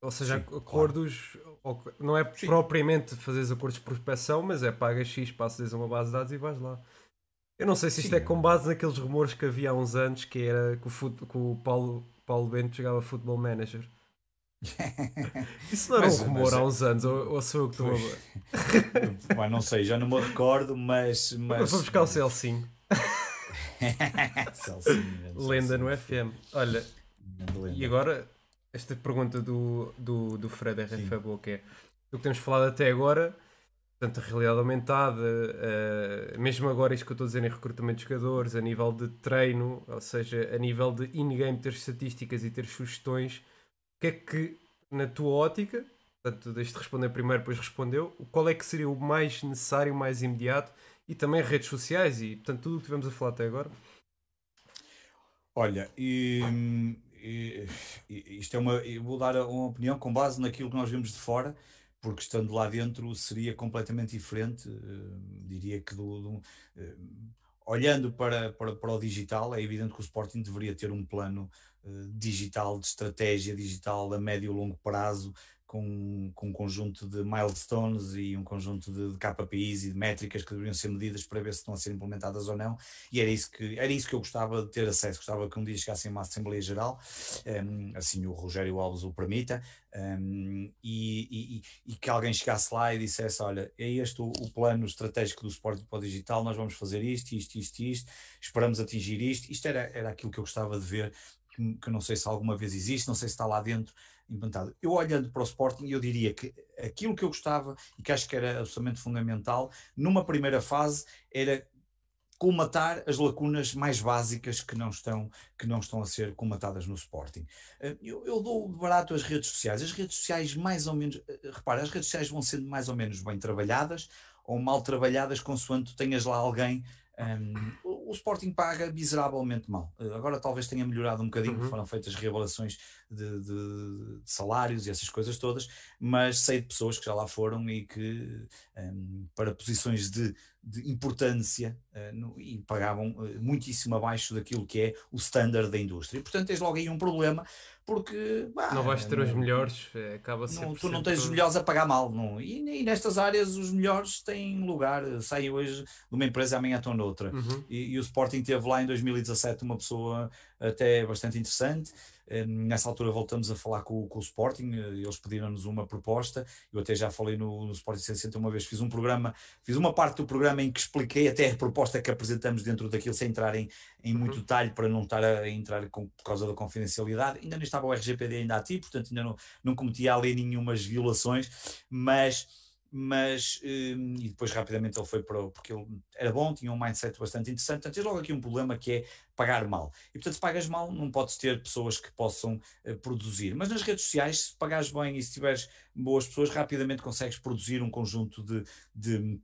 ou seja, Sim, acordos. Claro. Não é Sim. propriamente fazer acordos de prospecção, mas é paga X para aceder a uma base de dados e vais lá. Eu não sei se isto Sim. é com base naqueles rumores que havia há uns anos que era que o, fut, que o Paulo, Paulo Bento jogava Football Manager. Isso não era mas, um rumor mas, há uns anos, ou, ou sou eu que estou a ver? não sei, já não me recordo, mas. mas... Vou buscar o Celcinho. Lenda no FM. Olha, e agora esta pergunta do, do, do Fred RF é boa, que é o que temos falado até agora, tanto a realidade aumentada, uh, mesmo agora isto que eu estou a dizer em recrutamento de jogadores, a nível de treino, ou seja, a nível de in-game ter estatísticas e ter sugestões, o que é que, na tua ótica, portanto, deixe-te responder primeiro, depois respondeu, qual é que seria o mais necessário, o mais imediato e também redes sociais e, portanto, tudo o que tivemos a falar até agora? Olha, e, e, isto é uma. Vou dar uma opinião com base naquilo que nós vemos de fora, porque estando lá dentro seria completamente diferente. Uh, diria que do, do uh, olhando para, para, para, o digital, é evidente que o Sporting deveria ter um plano uh, digital, de estratégia digital a médio e longo prazo, com, com um conjunto de milestones e um conjunto de, de KPIs e de métricas que deveriam ser medidas para ver se estão a ser implementadas ou não, e era isso que, era isso que eu gostava de ter acesso, gostava que um dia chegasse a uma Assembleia Geral, um, assim o Rogério Alves o permita, um, e, e, e, que alguém chegasse lá e dissesse, olha, é este o, o plano estratégico do suporte para o digital, nós vamos fazer isto, isto, isto, isto, esperamos atingir isto, isto era, era aquilo que eu gostava de ver, que não sei se alguma vez existe, não sei se está lá dentro, implantado. Eu olhando para o Sporting, eu diria que aquilo que eu gostava e que acho que era absolutamente fundamental, numa primeira fase, era colmatar as lacunas mais básicas que não estão, que não estão a ser colmatadas no Sporting. Eh, eu, eu dou barato as redes sociais. As redes sociais, mais ou menos, eh, repara, as redes sociais vão sendo mais ou menos bem trabalhadas ou mal trabalhadas, consoante tenhas lá alguém um, o, Sporting paga miseravelmente mal. Uh, agora talvez tenha melhorado um bocadinho, uhum. foram feitas reavaliações de, de, de, salários e essas coisas todas, mas sei de pessoas que já lá foram e que um, para posições de, de importância uh, no, e pagavam uh, muitíssimo abaixo daquilo que é o standard da indústria. E, portanto, tens logo aí um problema porque bah, não vais ter não, os melhores, acaba não, Tu não tens os melhores a pagar mal, não. E, e, nestas áreas os melhores têm lugar, saem hoje de uma empresa amanhã estão noutra. Uhum. E, e, o Sporting teve lá em 2017 uma pessoa até bastante interessante Nessa altura voltamos a falar com, com o Sporting, eh, eles pediram-nos uma proposta, eu até já falei no, no Sporting 60 uma vez, fiz um programa, fiz uma parte do programa em que expliquei até a proposta que apresentamos dentro daquilo, sem entrar em, em muito uhum. detalhe para não estar a entrar com, por causa da confidencialidade. Ainda não estava o RGPD ainda ativo, portanto ainda não, não cometia ali nenhumas violações, mas mas hum, e depois rapidamente ele foi para porque ele era bom, tinha um mindset bastante interessante. Portanto, tens logo aqui um problema que é pagar mal. E portanto, se pagas mal, não podes ter pessoas que possam uh, produzir. Mas nas redes sociais, se pagares bem e se tiveres boas pessoas, rapidamente consegues produzir um conjunto de, de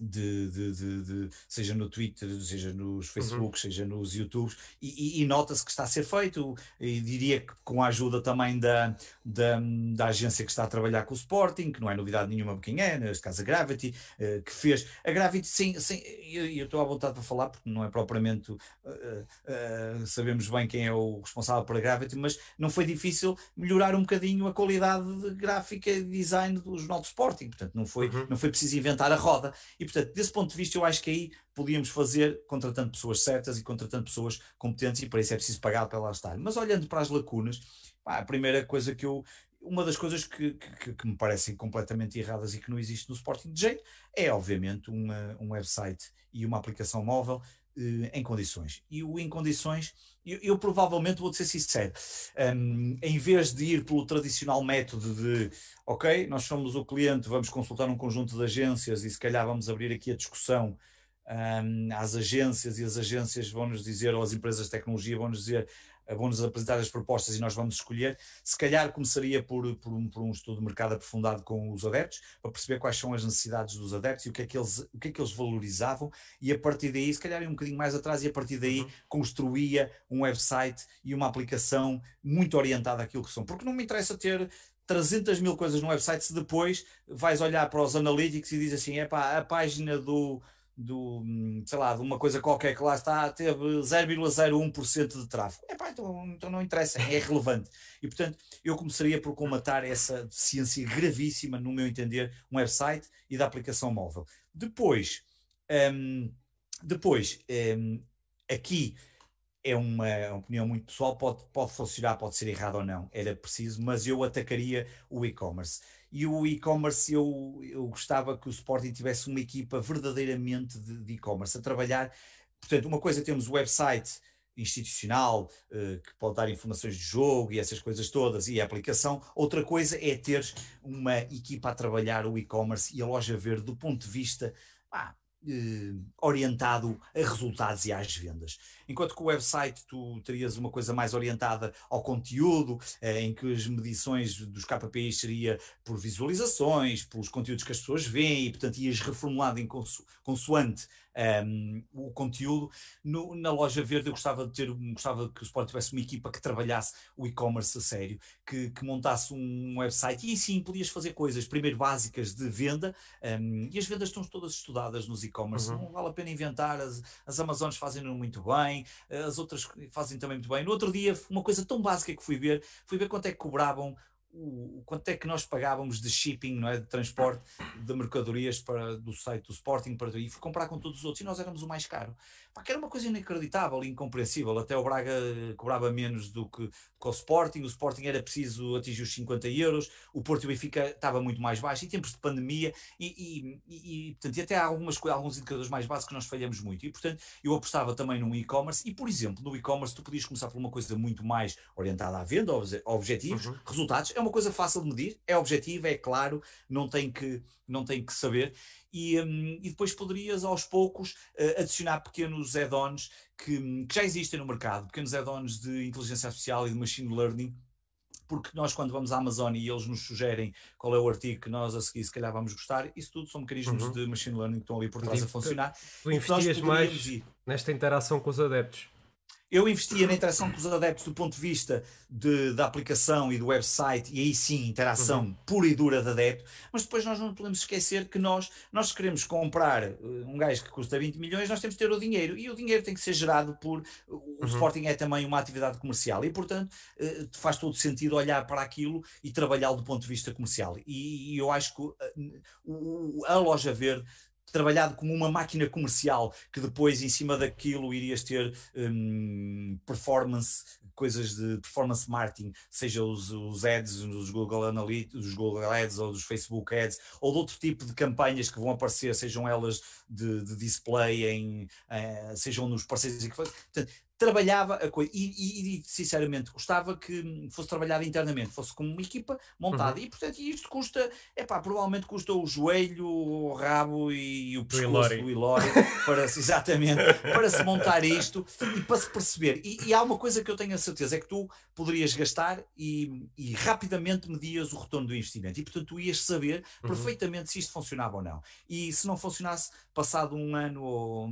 de, de, de, de, seja no Twitter, seja nos Facebook, uhum. seja nos YouTubes, e, e, e nota-se que está a ser feito, e diria que com a ajuda também da, da, da, agência que está a trabalhar com o Sporting, que não é novidade nenhuma quem é, neste caso a Gravity, uh, que fez. A Gravity, sim, sim eu, eu estou à vontade para falar, porque não é propriamente. Uh, uh, sabemos bem quem é o responsável por a Gravity, mas não foi difícil melhorar um bocadinho a qualidade gráfica e design do Jornal do Sporting, portanto, não foi, uhum. não foi preciso inventar a roda. E, portanto, desse ponto de vista, eu acho que aí podíamos fazer contratando pessoas certas e contratando pessoas competentes, e para isso é preciso pagar para lá estar. Mas olhando para as lacunas, pá, a primeira coisa que eu. Uma das coisas que, que, que, me parecem completamente erradas e que não existe no Sporting de jeito é, obviamente, uma, um website e uma aplicação móvel eh, em condições. E o em condições, eu, eu provavelmente vou ser sincero, um, em vez de ir pelo tradicional método de, ok, nós somos o cliente, vamos consultar um conjunto de agências e se calhar vamos abrir aqui a discussão um, às agências e as agências vão-nos dizer, ou as empresas de tecnologia vão-nos dizer, vão-nos apresentar as propostas e nós vamos escolher. Se calhar começaria por, por, um, por um estudo de mercado aprofundado com os adeptos, para perceber quais são as necessidades dos adeptos e o que é que eles, o que é que eles valorizavam, e a partir daí, se calhar ir um bocadinho mais atrás, e a partir daí uhum. construía um website e uma aplicação muito orientada àquilo que são. Porque não me interessa ter 300 mil coisas no website se depois vais olhar para os analytics e diz assim, é pá, a página do do, sei lá, de uma coisa qualquer que lá está, teve 0,01% de tráfego. Epá, então, então não interessa, é relevante. E portanto, eu começaria por comatar essa deficiência gravíssima, no meu entender, um website e da aplicação móvel. Depois, um, depois um, aqui é uma, uma, opinião muito pessoal, pode, pode funcionar, pode ser errado ou não, era preciso, mas eu atacaria o e-commerce e o e-commerce eu, eu gostava que o Sporting tivesse uma equipa verdadeiramente de e-commerce a trabalhar. Portanto, uma coisa temos o website institucional uh, que pode dar informações de jogo e essas coisas todas e a aplicação. Outra coisa é ter uma equipa a trabalhar o e-commerce e a loja verde do ponto de vista ah, eh, orientado a resultados e às vendas. Enquanto que o website tu terias uma coisa mais orientada ao conteúdo, eh, em que as medições dos KPIs seria por visualizações, pelos conteúdos que as pessoas veem, e portanto ias reformulado em conso consoante um, ehm, o conteúdo. No, na loja verde eu gostava de ter, gostava que o Sport tivesse uma equipa que trabalhasse o e-commerce a sério, que, que, montasse um website e sim podias fazer coisas, primeiro básicas de venda, um, ehm, e as vendas estão todas estudadas nos e-commerce, uhum. não vale a pena inventar, as, as Amazonas fazem muito bem, as outras fazem também muito bem. No outro dia, uma coisa tão básica que fui ver, fui ver quanto é que cobravam o, quanto é que nós pagávamos de shipping, não é? de transporte de mercadorias para, do site do Sporting para, e fui comprar com todos os outros e nós éramos o mais caro. Pá, que era uma coisa inacreditável incompreensível. Até o Braga cobrava menos do que, que o Sporting, o Sporting era preciso atingir os 50 euros, o Porto e o Benfica estava muito mais baixo, em tempos de pandemia, e, e, e, portanto, e até há algumas, alguns indicadores mais básicos que nós falhamos muito. E portanto, eu apostava também no e-commerce, e por exemplo, no e-commerce tu podias começar por uma coisa muito mais orientada à venda, objetivos, uhum. resultados. É uma coisa fácil de medir, é objetivo, é claro, não tem que, não tem que saber e, um, e depois poderias aos poucos uh, adicionar pequenos add-ons que, que, já existem no mercado, pequenos add-ons de inteligência artificial e de machine learning, porque nós quando vamos à Amazon e eles nos sugerem qual é o artigo que nós a seguir se calhar vamos gostar, isso tudo são mecanismos uhum. de machine learning que estão ali por trás a funcionar. Tu investias mais ir. nesta interação com os adeptos. Eu investia na interação com os adeptos do ponto de vista de, da aplicação e do website, e aí sim, interação uhum. pura e dura de adepto, mas depois nós não podemos esquecer que nós, nós queremos comprar eh, um gajo que custa 20 milhões, nós temos que ter o dinheiro, e o dinheiro tem que ser gerado por. O uhum. Sporting é também uma atividade comercial, e portanto eh, faz todo sentido olhar para aquilo e trabalhá-lo do ponto de vista comercial. E, e eu acho que eh, a loja verde trabalhado como uma máquina comercial que depois em cima daquilo irias ter um, performance, coisas de performance marketing, seja os, os ads dos Google Analytics, dos Google Ads ou dos Facebook Ads, ou de outro tipo de campanhas que vão aparecer, sejam elas de, de display, em, uh, sejam nos parceiros. Portanto, trabalhava a coisa. E, e, sinceramente, gostava que fosse trabalhado internamente, fosse como uma equipa montada. Uhum. E portanto, isto custa, é pá, provavelmente custa o joelho, o rabo e o pescoço do Ilori para exatamente para se montar isto e para se perceber. E, e, há uma coisa que eu tenho a certeza: é que tu poderias gastar e, e rapidamente medias o retorno do investimento. E portanto, tu ias saber uhum. perfeitamente se isto funcionava ou não. E se não funcionasse, passado um ano ou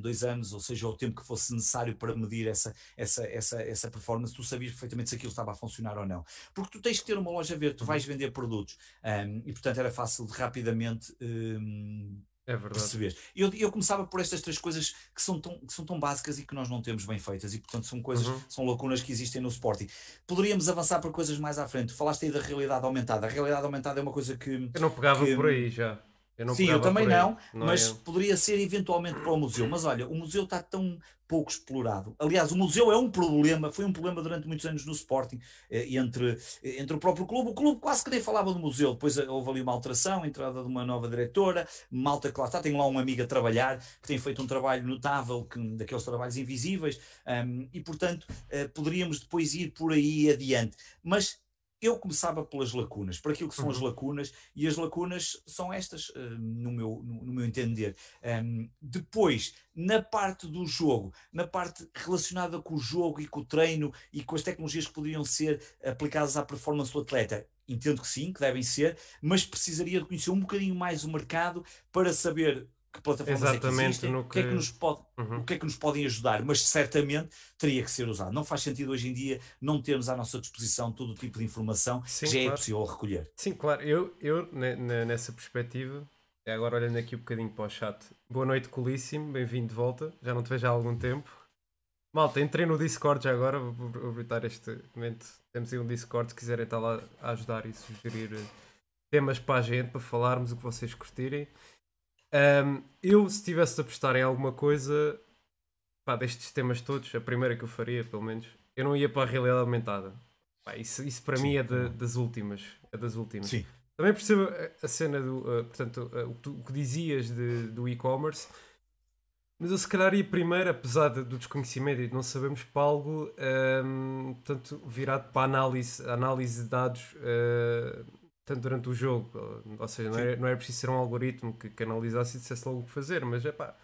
dois anos, ou seja, o tempo que fosse necessário para medir essa, essa, essa, essa performance, tu sabias perfeitamente se aquilo estava a funcionar ou não. Porque tu tens que ter uma loja verde, tu vais vender produtos um, e, portanto, era fácil de rapidamente. Um, é verdade. Perceber. Eu, eu começava por estas três coisas que são, tão, que são tão básicas e que nós não temos bem feitas, e portanto são coisas, uhum. são lacunas que existem no Sporting. Poderíamos avançar para coisas mais à frente. Falaste aí da realidade aumentada. A realidade aumentada é uma coisa que. Eu não pegava que, por aí já. Eu Sim, eu também não, não, mas é... poderia ser eventualmente para o museu. Mas olha, o museu está tão pouco explorado. Aliás, o museu é um problema, foi um problema durante muitos anos no Sporting, eh, entre, entre o próprio clube. O clube quase que nem falava do museu, depois eh, houve ali uma alteração, a entrada de uma nova diretora, malta que lá está, tenho lá um amigo a trabalhar, que tem feito um trabalho notável, que, daqueles trabalhos invisíveis, um, e portanto poderíamos depois ir por aí adiante. Mas eu começava pelas lacunas, por aquilo que são uhum. as lacunas, e as lacunas são estas, uh, no, meu, no, no, meu entender. Um, depois, na parte do jogo, na parte relacionada com o jogo e com o treino e com as tecnologias que poderiam ser aplicadas à performance do atleta, entendo que sim, que devem ser, mas precisaria de conhecer um bocadinho mais o mercado para saber que plataformas Exatamente, é que existem, que... O, que é que nos pode, uhum. o que é que nos podem ajudar, mas certamente teria que ser usado. Não faz sentido hoje em dia não termos à nossa disposição todo o tipo de informação Sim, que já é claro. é possível recolher. Sim, claro. Eu, eu nessa perspectiva, agora olhando aqui um bocadinho para o chat, boa noite, Colíssimo, bem-vindo de volta. Já não te vejo há algum tempo. Malta, entrei no Discord já agora, vou aproveitar este momento. Temos aí um Discord, se quiserem estar lá a ajudar e sugerir eh, temas para a gente, para falarmos o que vocês curtirem. Um, eu, se tivesse de apostar em alguma coisa, pá, destes temas todos, a primeira que eu faria, pelo menos, eu não ia para a realidade aumentada. Pá, isso, isso para Sim, mim é de, das últimas. É das últimas. Sim. Também percebo a, cena do. Uh, portanto, uh, o, que tu, o, que dizias de, do e-commerce. Mas eu se calhar ia primeiro, apesar de, do desconhecimento e de não sabermos para algo, um, portanto, virado para a análise, análise de dados uh, tanto durante o jogo. Ou seja, não é, não é preciso ser um algoritmo que, que analisasse e dissesse logo o que fazer, mas é pá.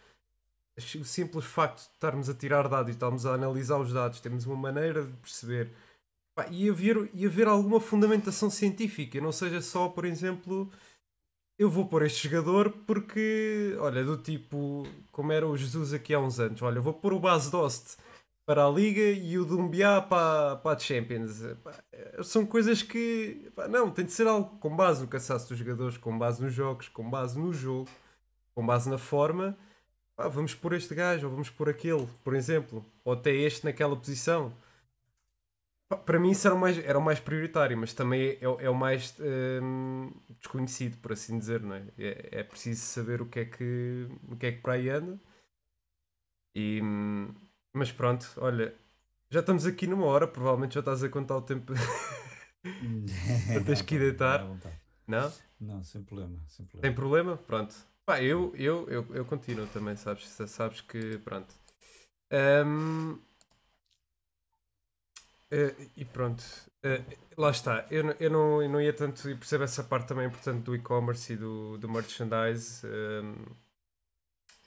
O simples facto de estarmos a tirar dados e estarmos a analisar os dados, temos uma maneira de perceber pá, e, haver, e haver alguma fundamentação científica, não seja só, por exemplo, eu vou pôr este jogador porque, olha, do tipo, como era o Jesus aqui há uns anos, olha, vou pôr o base Dost para a Liga e o Dumbiá para, para a Champions. São coisas que. Não, tem de ser algo com base no cansaço dos jogadores, com base nos jogos, com base no jogo, com base na forma. vamos pôr este gajo ou vamos pôr aquele, por exemplo, ou até este naquela posição. Para mim isso era o mais, era o mais prioritário, mas também é, é o mais hum, desconhecido, por assim dizer, não é? é? é? preciso saber o que é que, o que, é que para aí anda. E, hum, mas pronto, olha, já estamos aqui numa hora, provavelmente já estás a contar o tempo para teres que ir deitar. Não? Não, sem problema, sem problema. Tem problema? Pronto. Pá, eu, eu, eu, eu continuo também, sabes? Sabes que, pronto. Um, uh, eh, e pronto, uh, lá está. Eu, eu, não, eu não ia tanto, e percebo essa parte também importante do e-commerce e do, do merchandise. Um,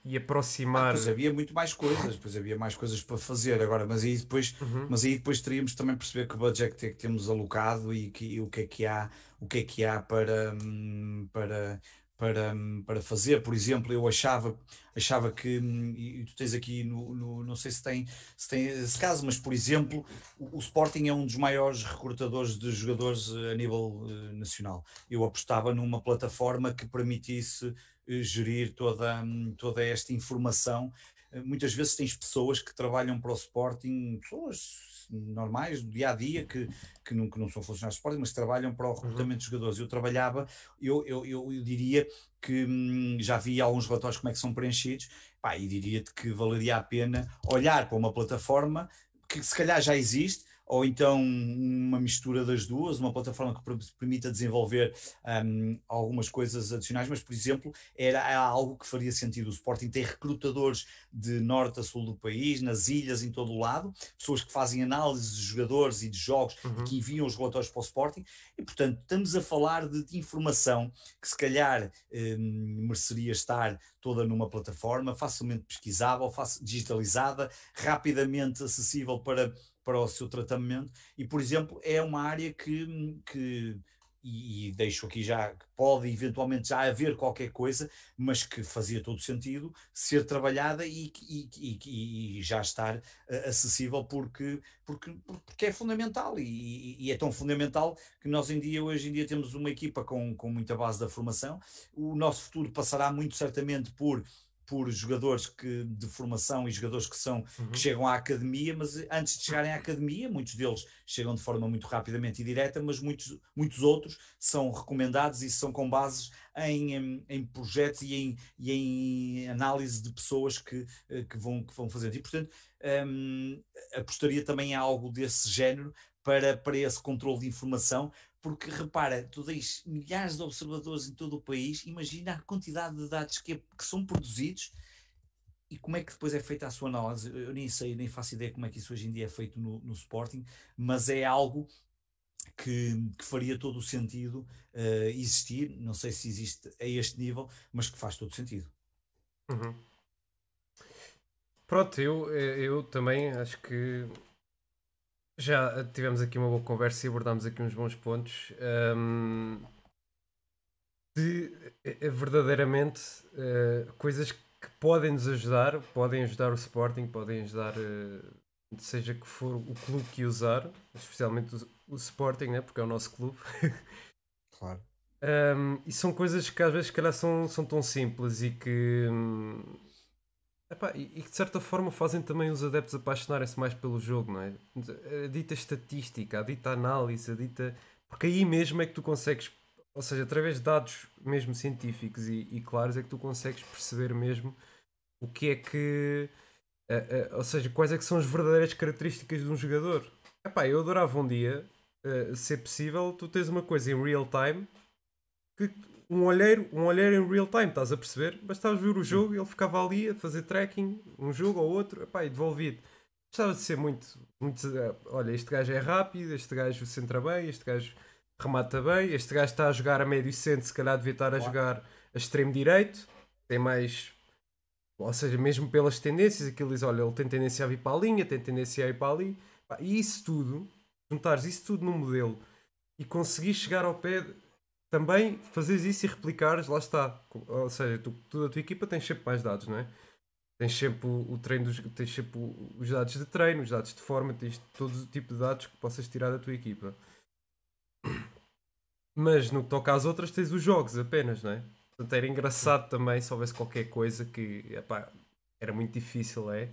e aproximar. Ah, pois havia muito mais coisas, pois havia mais coisas para fazer agora, mas aí depois, uhum. mas aí depois teríamos também perceber que budget é que temos alocado e, que, e o que é que há, o que é que há para, hum, para, para, hum, para fazer. Por exemplo, eu achava, achava que, hum, e tu tens aqui no, no não sei se tem, se tem esse caso, mas por exemplo, o, o Sporting é um dos maiores recrutadores de jogadores eh, a nível uh, nacional. Eu apostava numa plataforma que permitisse eh, gerir toda, toda esta informação. Muitas vezes tens pessoas que trabalham para o Sporting, pessoas normais, do dia a dia, que, que, não, que não são funcionários do Sporting, mas trabalham para o uhum. recrutamento uhum. de jogadores. Eu trabalhava, eu, eu, eu, eu diria que hum, já vi alguns relatórios como é que são preenchidos, pá, e diria-te que valeria a pena olhar para uma plataforma que se calhar já existe, ou então uma mistura das duas, uma plataforma que permita desenvolver um, algumas coisas adicionais, mas, por exemplo, era algo que faria sentido. O Sporting tem recrutadores de norte a sul do país, nas ilhas, em todo o lado, pessoas que fazem análise de jogadores e de jogos uhum. e que enviam os relatórios para o Sporting, e, portanto, estamos a falar de, de informação que, se calhar, um, mereceria estar toda numa plataforma, facilmente pesquisável, digitalizada, rapidamente acessível para, para o seu tratamento. E, por exemplo, é uma área que, que e, e, deixo aqui já pode eventualmente já haver qualquer coisa, mas que fazia todo sentido ser trabalhada e, e, e já estar uh, acessível porque, porque, porque é fundamental e, é tão fundamental que nós em dia, hoje em dia temos uma equipa com, com muita base da formação. O nosso futuro passará muito certamente por por jogadores que, de formação e jogadores que são uhum. que chegam à academia, mas antes de chegarem à academia, muitos deles chegam de forma muito rapidamente e direta, mas muitos, muitos outros são recomendados e são com bases em, em, em projetos e em, e em análise de pessoas que, eh, que, vão, que vão fazer. E, portanto, um, apostaria também a algo desse género para, para esse controle de informação, porque repara, tu tens milhares de observadores em todo o país, imagina a quantidade de dados que, é, que são produzidos e como é que depois é feita a sua análise. Eu nem sei, nem faço ideia como é que isso hoje em dia é feito no, no Sporting, mas é algo que, que, faria todo o sentido uh, existir. Não sei se existe a este nível, mas que faz todo o sentido. Uhum. Pronto, eu, eu também acho que já tivemos aqui uma boa conversa e abordámos aqui uns bons pontos. Um, de é, verdadeiramente uh, coisas que podem nos ajudar, podem ajudar o Sporting, podem ajudar, uh, seja que for o clube que usar, especialmente o, o Sporting, né? porque é o nosso clube. claro. Um, e são coisas que às vezes, calhar, são, são tão simples e que. Um, Epá, e, e de certa forma fazem também os adeptos apaixonarem-se mais pelo jogo, não é? A dita estatística, a dita análise, a dita. Porque aí mesmo é que tu consegues, ou seja, através de dados mesmo científicos e, e claros, é que tu consegues perceber mesmo o que é que. Uh, uh, ou seja, quais é que são as verdadeiras características de um jogador. Epá, eu adorava um dia, uh, se possível, tu tens uma coisa em real time que um olheiro, um olheiro em real time, estás a perceber? Bastavas ver o jogo e ele ficava ali a fazer tracking, um jogo ou outro, epá, e devolvido. Gostava de ser muito, muito. Eh, olha, este gajo é rápido, este gajo centra bem, este gajo remata bem, este gajo está a jogar a médio centro, se calhar devia estar a jogar a extremo direito, tem mais. Ou seja, mesmo pelas tendências, aquilo diz: olha, ele tem tendência a vir para a linha, tem tendência a ir para ali. E isso tudo, juntares isso tudo num modelo e conseguir chegar ao pé também fazes isso e replicares, lá está. Ou seja, tu, tu, a tua equipa tens sempre mais dados, não é? Tens sempre o treino dos, tens sempre os dados de treino, os dados de forma, tens todo o tipo de dados que possas tirar da tua equipa. Mas no que toca às outras tens os jogos apenas, não é? Portanto era engraçado também se houvesse qualquer coisa que epá, era muito difícil, é?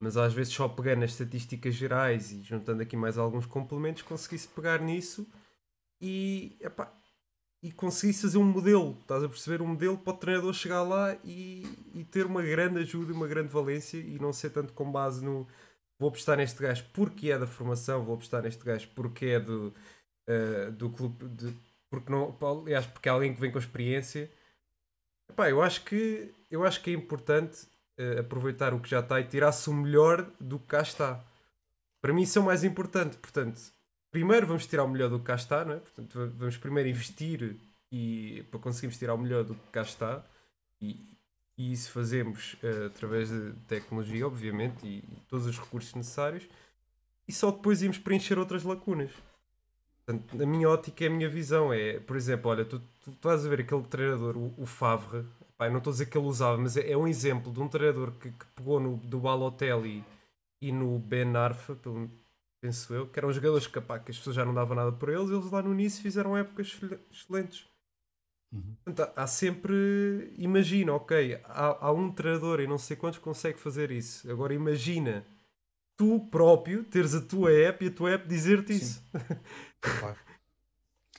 Mas às vezes só pegando as estatísticas gerais e juntando aqui mais alguns complementos conseguisse pegar nisso e epá, e conseguisse fazer um modelo, estás a perceber? Um modelo para o treinador chegar lá e, e ter uma grande ajuda e uma grande valência e não ser tanto com base no vou apostar neste gajo porque é da formação, vou apostar neste gajo porque é do, uh, do clube, de, porque não, aliás, porque é alguém que vem com experiência. Epá, eu acho que eu acho que é importante uh, aproveitar o que já está e tirar-se o melhor do que cá está. Para mim isso é o mais importante, portanto, primeiro vamos tirar o melhor do que cá está, não é? Portanto, vamos primeiro investir e, para conseguirmos tirar o melhor do que cá está e, e isso fazemos uh, através de tecnologia, obviamente, e, e, todos os recursos necessários e só depois íamos preencher outras lacunas. Portanto, minha ótica, a minha visão é, por exemplo, olha, tu, tu, tu estás a ver aquele treinador, o, o Favre, não estou a dizer que ele usava, mas é, é um exemplo de um treinador que, que pegou no, do Balotelli e no Ben Arfa, pelo, penso eu, que eram jogadores que, pá, que as pessoas já não davam nada por eles, eles lá no início fizeram épocas excelentes. Uhum. Portanto, há sempre. Imagina, ok, há, há, um treinador e não sei quantos consegue fazer isso. Agora imagina tu próprio teres a tua app e a tua app dizer-te isso. Claro.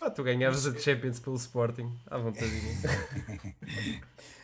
ah, tu ganhavas a Champions pelo Sporting, à vontade.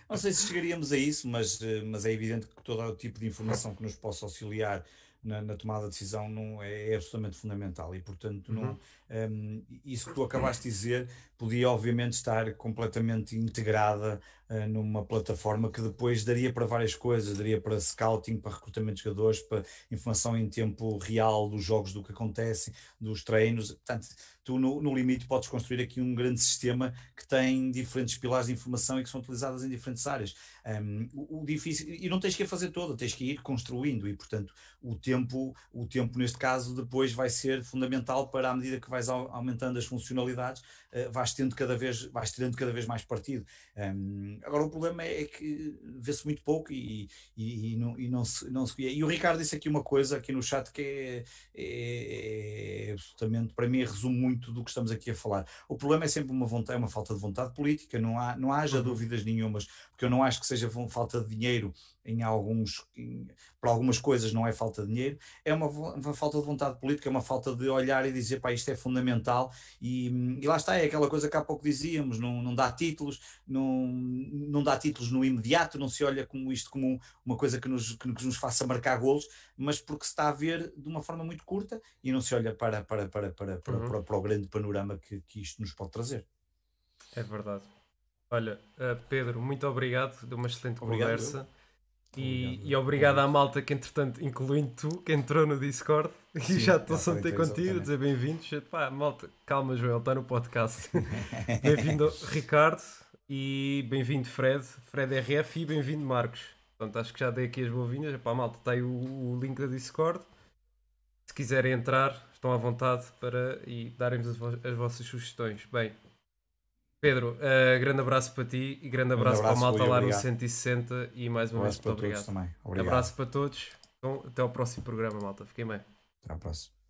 não sei se chegaríamos a isso, mas, eh, mas é evidente que todo o tipo de informação que nos possa auxiliar na, na, tomada de decisão não é, é absolutamente fundamental e portanto não, um, isso que tu acabaste de dizer podia obviamente estar completamente integrada uh, numa plataforma que depois daria para várias coisas, daria para scouting, para recrutamento de jogadores, para informação em tempo real dos jogos, do que acontece, dos treinos, portanto tu no, no, limite podes construir aqui um grande sistema que tem diferentes pilares de informação e que são utilizadas em diferentes áreas. Um, o, o, difícil, e não tens que a fazer toda, tens que ir construindo e, portanto, o tempo, o tempo neste caso depois vai ser fundamental para à medida que vais aumentando as funcionalidades, uh, vais tendo cada vez, vais tendo cada vez mais partido. Um, agora o problema é, é que vê-se muito pouco e, e, e, não, e não, se, não se. E o Ricardo disse aqui uma coisa aqui no chat que é, é, é absolutamente, para mim, resume muito do que estamos aqui a falar. O problema é sempre uma vontade, é uma falta de vontade política, não, há, não haja uhum. dúvidas nenhumas, porque eu não acho que seja falta de dinheiro em alguns, em, para algumas coisas não é falta de dinheiro, é uma, uma, falta de vontade política, é uma falta de olhar e dizer, pá, isto é fundamental, e, e lá está, é aquela coisa que há pouco dizíamos, não, não dá títulos, não, não dá títulos no imediato, não se olha como isto como uma coisa que nos, que nos faça marcar golos, mas porque se está a ver de uma forma muito curta e não se olha para, para, para, para, para, uhum. para, para o grande panorama que, que isto nos pode trazer. É verdade. Olha, uh, Pedro, muito obrigado, de uma excelente obrigado, conversa. E obrigado, e obrigado à malta que, entretanto, incluindo tu, que entrou no Discord Sim, e já estou a ter contigo, a dizer bem-vindos. Pá, malta, calma, Joel, está no podcast. bem-vindo, Ricardo, e bem-vindo, Fred, Fred RF, e bem-vindo, Marcos. Portanto, acho que já dei aqui as boas-vindas. Pá, malta, está aí o, o, link da Discord. Se quiserem entrar, estão à vontade para e darem-nos as, as vossas sugestões. Bem, Pedro, uh, grande abraço para ti e grande abraço, grande abraço para a malta lá obrigado. no 160 e mais uma vez muito obrigado. Também. obrigado. Abraço para todos. Então, até ao próximo programa, malta. Fiquem bem. Até à próxima.